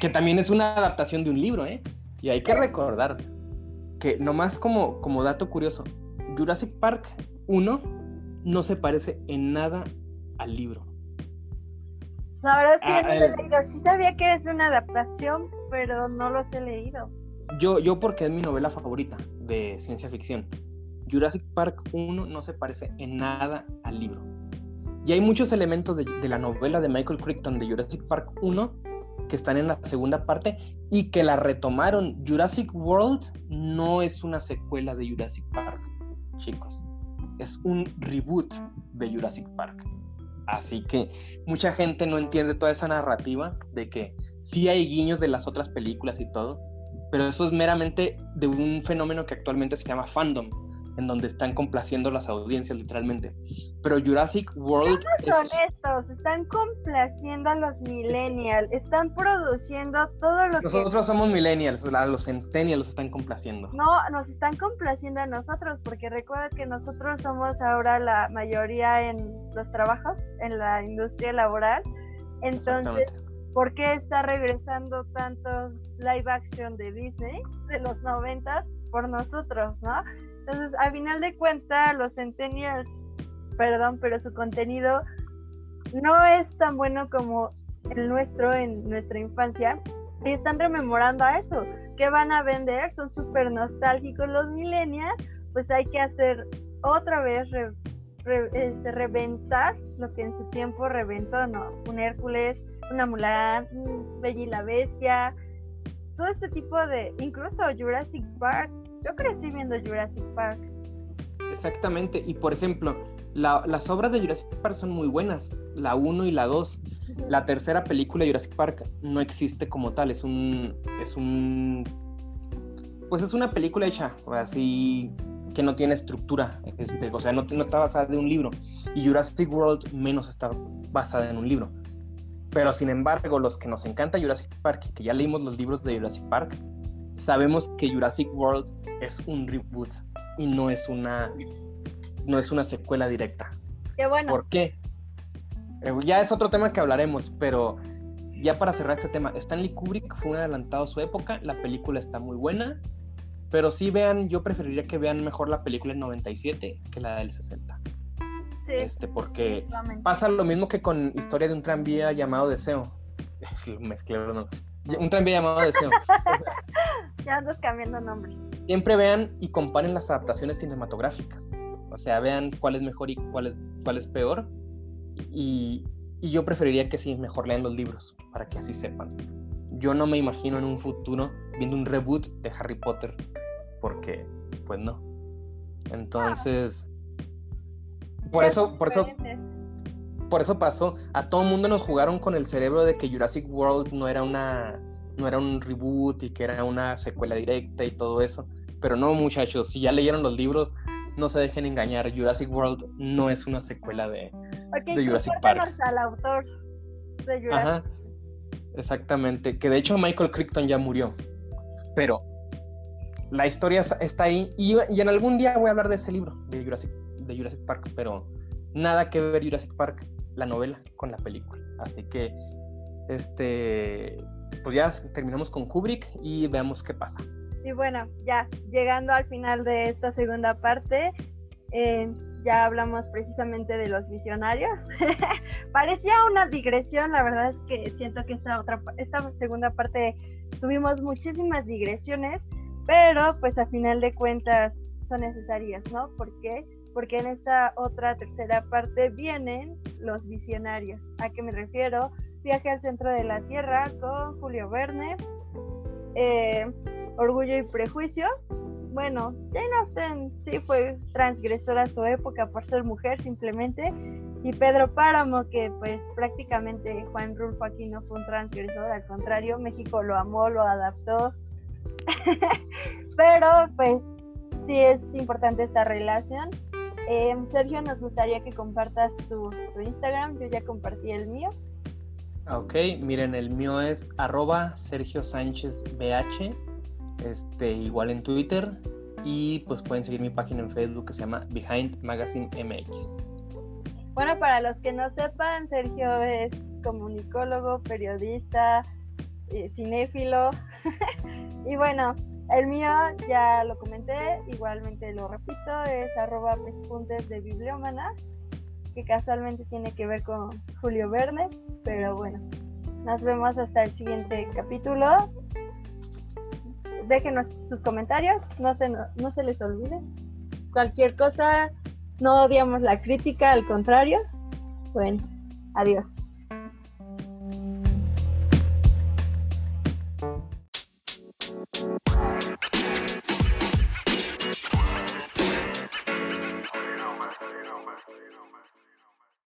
B: Que también es una adaptación de un libro, ¿eh? Y hay que recordar que nomás como, como dato curioso, Jurassic Park 1 no se parece en nada al libro.
A: La verdad es que
B: Ah,
A: no lo he
B: eh.
A: leído. Sí sabía que es una adaptación, pero no los he leído.
B: Yo, yo porque es mi novela favorita de ciencia ficción. Jurassic Park 1 no se parece en nada al libro. Y hay muchos elementos de, de la novela de Michael Crichton de Jurassic Park 1 que están en la segunda parte y que la retomaron. Jurassic World no es una secuela de Jurassic Park, chicos. Es un reboot de Jurassic Park. Así que mucha gente no entiende toda esa narrativa de que sí hay guiños de las otras películas y todo, pero eso es meramente de un fenómeno que actualmente se llama fandom, en donde están complaciendo las audiencias literalmente. Pero Jurassic World es...
A: Son estos, están complaciendo a los millennials, están produciendo todo lo que
B: Nosotros somos millennials, la- los centennials están complaciendo.
A: no nos están complaciendo a nosotros, porque recuerda que nosotros somos ahora la mayoría en los trabajos, en la industria laboral. Entonces. ¿por qué está regresando tantos live action de Disney de los noventas por nosotros, no? Entonces, al final de cuentas, los centennials, perdón, pero su contenido no es tan bueno como el nuestro en nuestra infancia y están rememorando a eso. ¿Qué van a vender? Son súper nostálgicos los millennials, pues hay que hacer otra vez este, reventar lo que en su tiempo reventó, ¿no? Un Hércules, una Mulan, un Bella y la Bestia, todo este tipo de, incluso Jurassic Park. Yo crecí viendo Jurassic Park.
B: Exactamente. Y por ejemplo, la- las obras de Jurassic Park son muy buenas, la 1 y la 2. La tercera película de Jurassic Park no existe como tal, es un. es un. Pues es una película hecha así que no tiene estructura, este, o sea, no, no está basada en un libro. Y Jurassic World menos está basada en un libro. Pero sin embargo, los que nos encanta Jurassic Park, que ya leímos los libros de Jurassic Park, sabemos que Jurassic World es un reboot y no es una no es una secuela directa.
A: Qué bueno.
B: ¿Por qué? Eh, ya es otro tema que hablaremos, pero ya para cerrar este tema, Stanley Kubrick fue un adelantado a su época, la película está muy buena, pero sí vean, yo preferiría que vean mejor la película del 97 que la del 60,
A: Sí,
B: este, porque pasa lo mismo que con Historia de un tranvía llamado Deseo. [LAUGHS] Mezclé, no. Un tranvía llamado Deseo. [LAUGHS]
A: Ya andas cambiando nombres.
B: siempre vean y comparen las adaptaciones cinematográficas. O sea, vean cuál es mejor y cuál es, cuál es peor. Y, y yo preferiría que sí, mejor lean los libros, para que así sepan. Yo no me imagino en un futuro viendo un reboot de Harry Potter, porque, pues no. Entonces, por eso, por eso. Por eso pasó. A todo mundo nos jugaron con el cerebro de que Jurassic World no era una no era un reboot y que era una secuela directa y todo eso. Pero no, muchachos, si ya leyeron los libros, no se dejen engañar. Jurassic World no es una secuela de.
A: Ok,
B: de Jurassic Park.
A: al autor de Jurassic
B: Ajá. Exactamente. Que de hecho Michael Crichton ya murió. Pero la historia es- está ahí. Y, y en algún día voy a hablar de ese libro, de Jurassic, de Jurassic Park. Pero nada que ver Jurassic Park, la novela, con la película. Así que, este. Pues ya terminamos con Kubrick y veamos qué pasa.
A: Y bueno, ya llegando al final de esta segunda parte, eh, ya hablamos precisamente de los visionarios. [LAUGHS] Parecía una digresión, la verdad es que siento que esta otra, esta segunda parte tuvimos muchísimas digresiones, pero pues a final de cuentas son necesarias, ¿no? ¿Por qué? Porque en esta otra tercera parte vienen los visionarios. ¿A qué me refiero? Viaje al centro de la Tierra con Julio Verne. eh, Orgullo y Prejuicio. Bueno, Jane Austen sí fue transgresora a su época por ser mujer simplemente. Y Pedro Páramo, que pues prácticamente Juan Rulfo aquí no fue un transgresor, al contrario, México lo amó, lo adaptó. [LAUGHS] Pero pues sí es importante esta relación. Eh, Sergio, nos gustaría que compartas tu, tu Instagram, yo ya compartí el mío.
B: Ok, miren, el mío es arroba Sergio Sánchez BH, este, igual en Twitter, y pues pueden seguir mi página en Facebook que se llama Behind Magazine MX.
A: Bueno, para los que no sepan, Sergio es comunicólogo, periodista, eh, cinéfilo. [LAUGHS] y bueno, el mío ya lo comenté, igualmente lo repito, es arroba pespuntes de bibliómana, que casualmente tiene que ver con Julio Verne. Pero bueno, nos vemos hasta el siguiente capítulo. Déjenos sus comentarios, no se, no se les olvide. Cualquier cosa, no odiamos la crítica, al contrario. Bueno, adiós. Bye.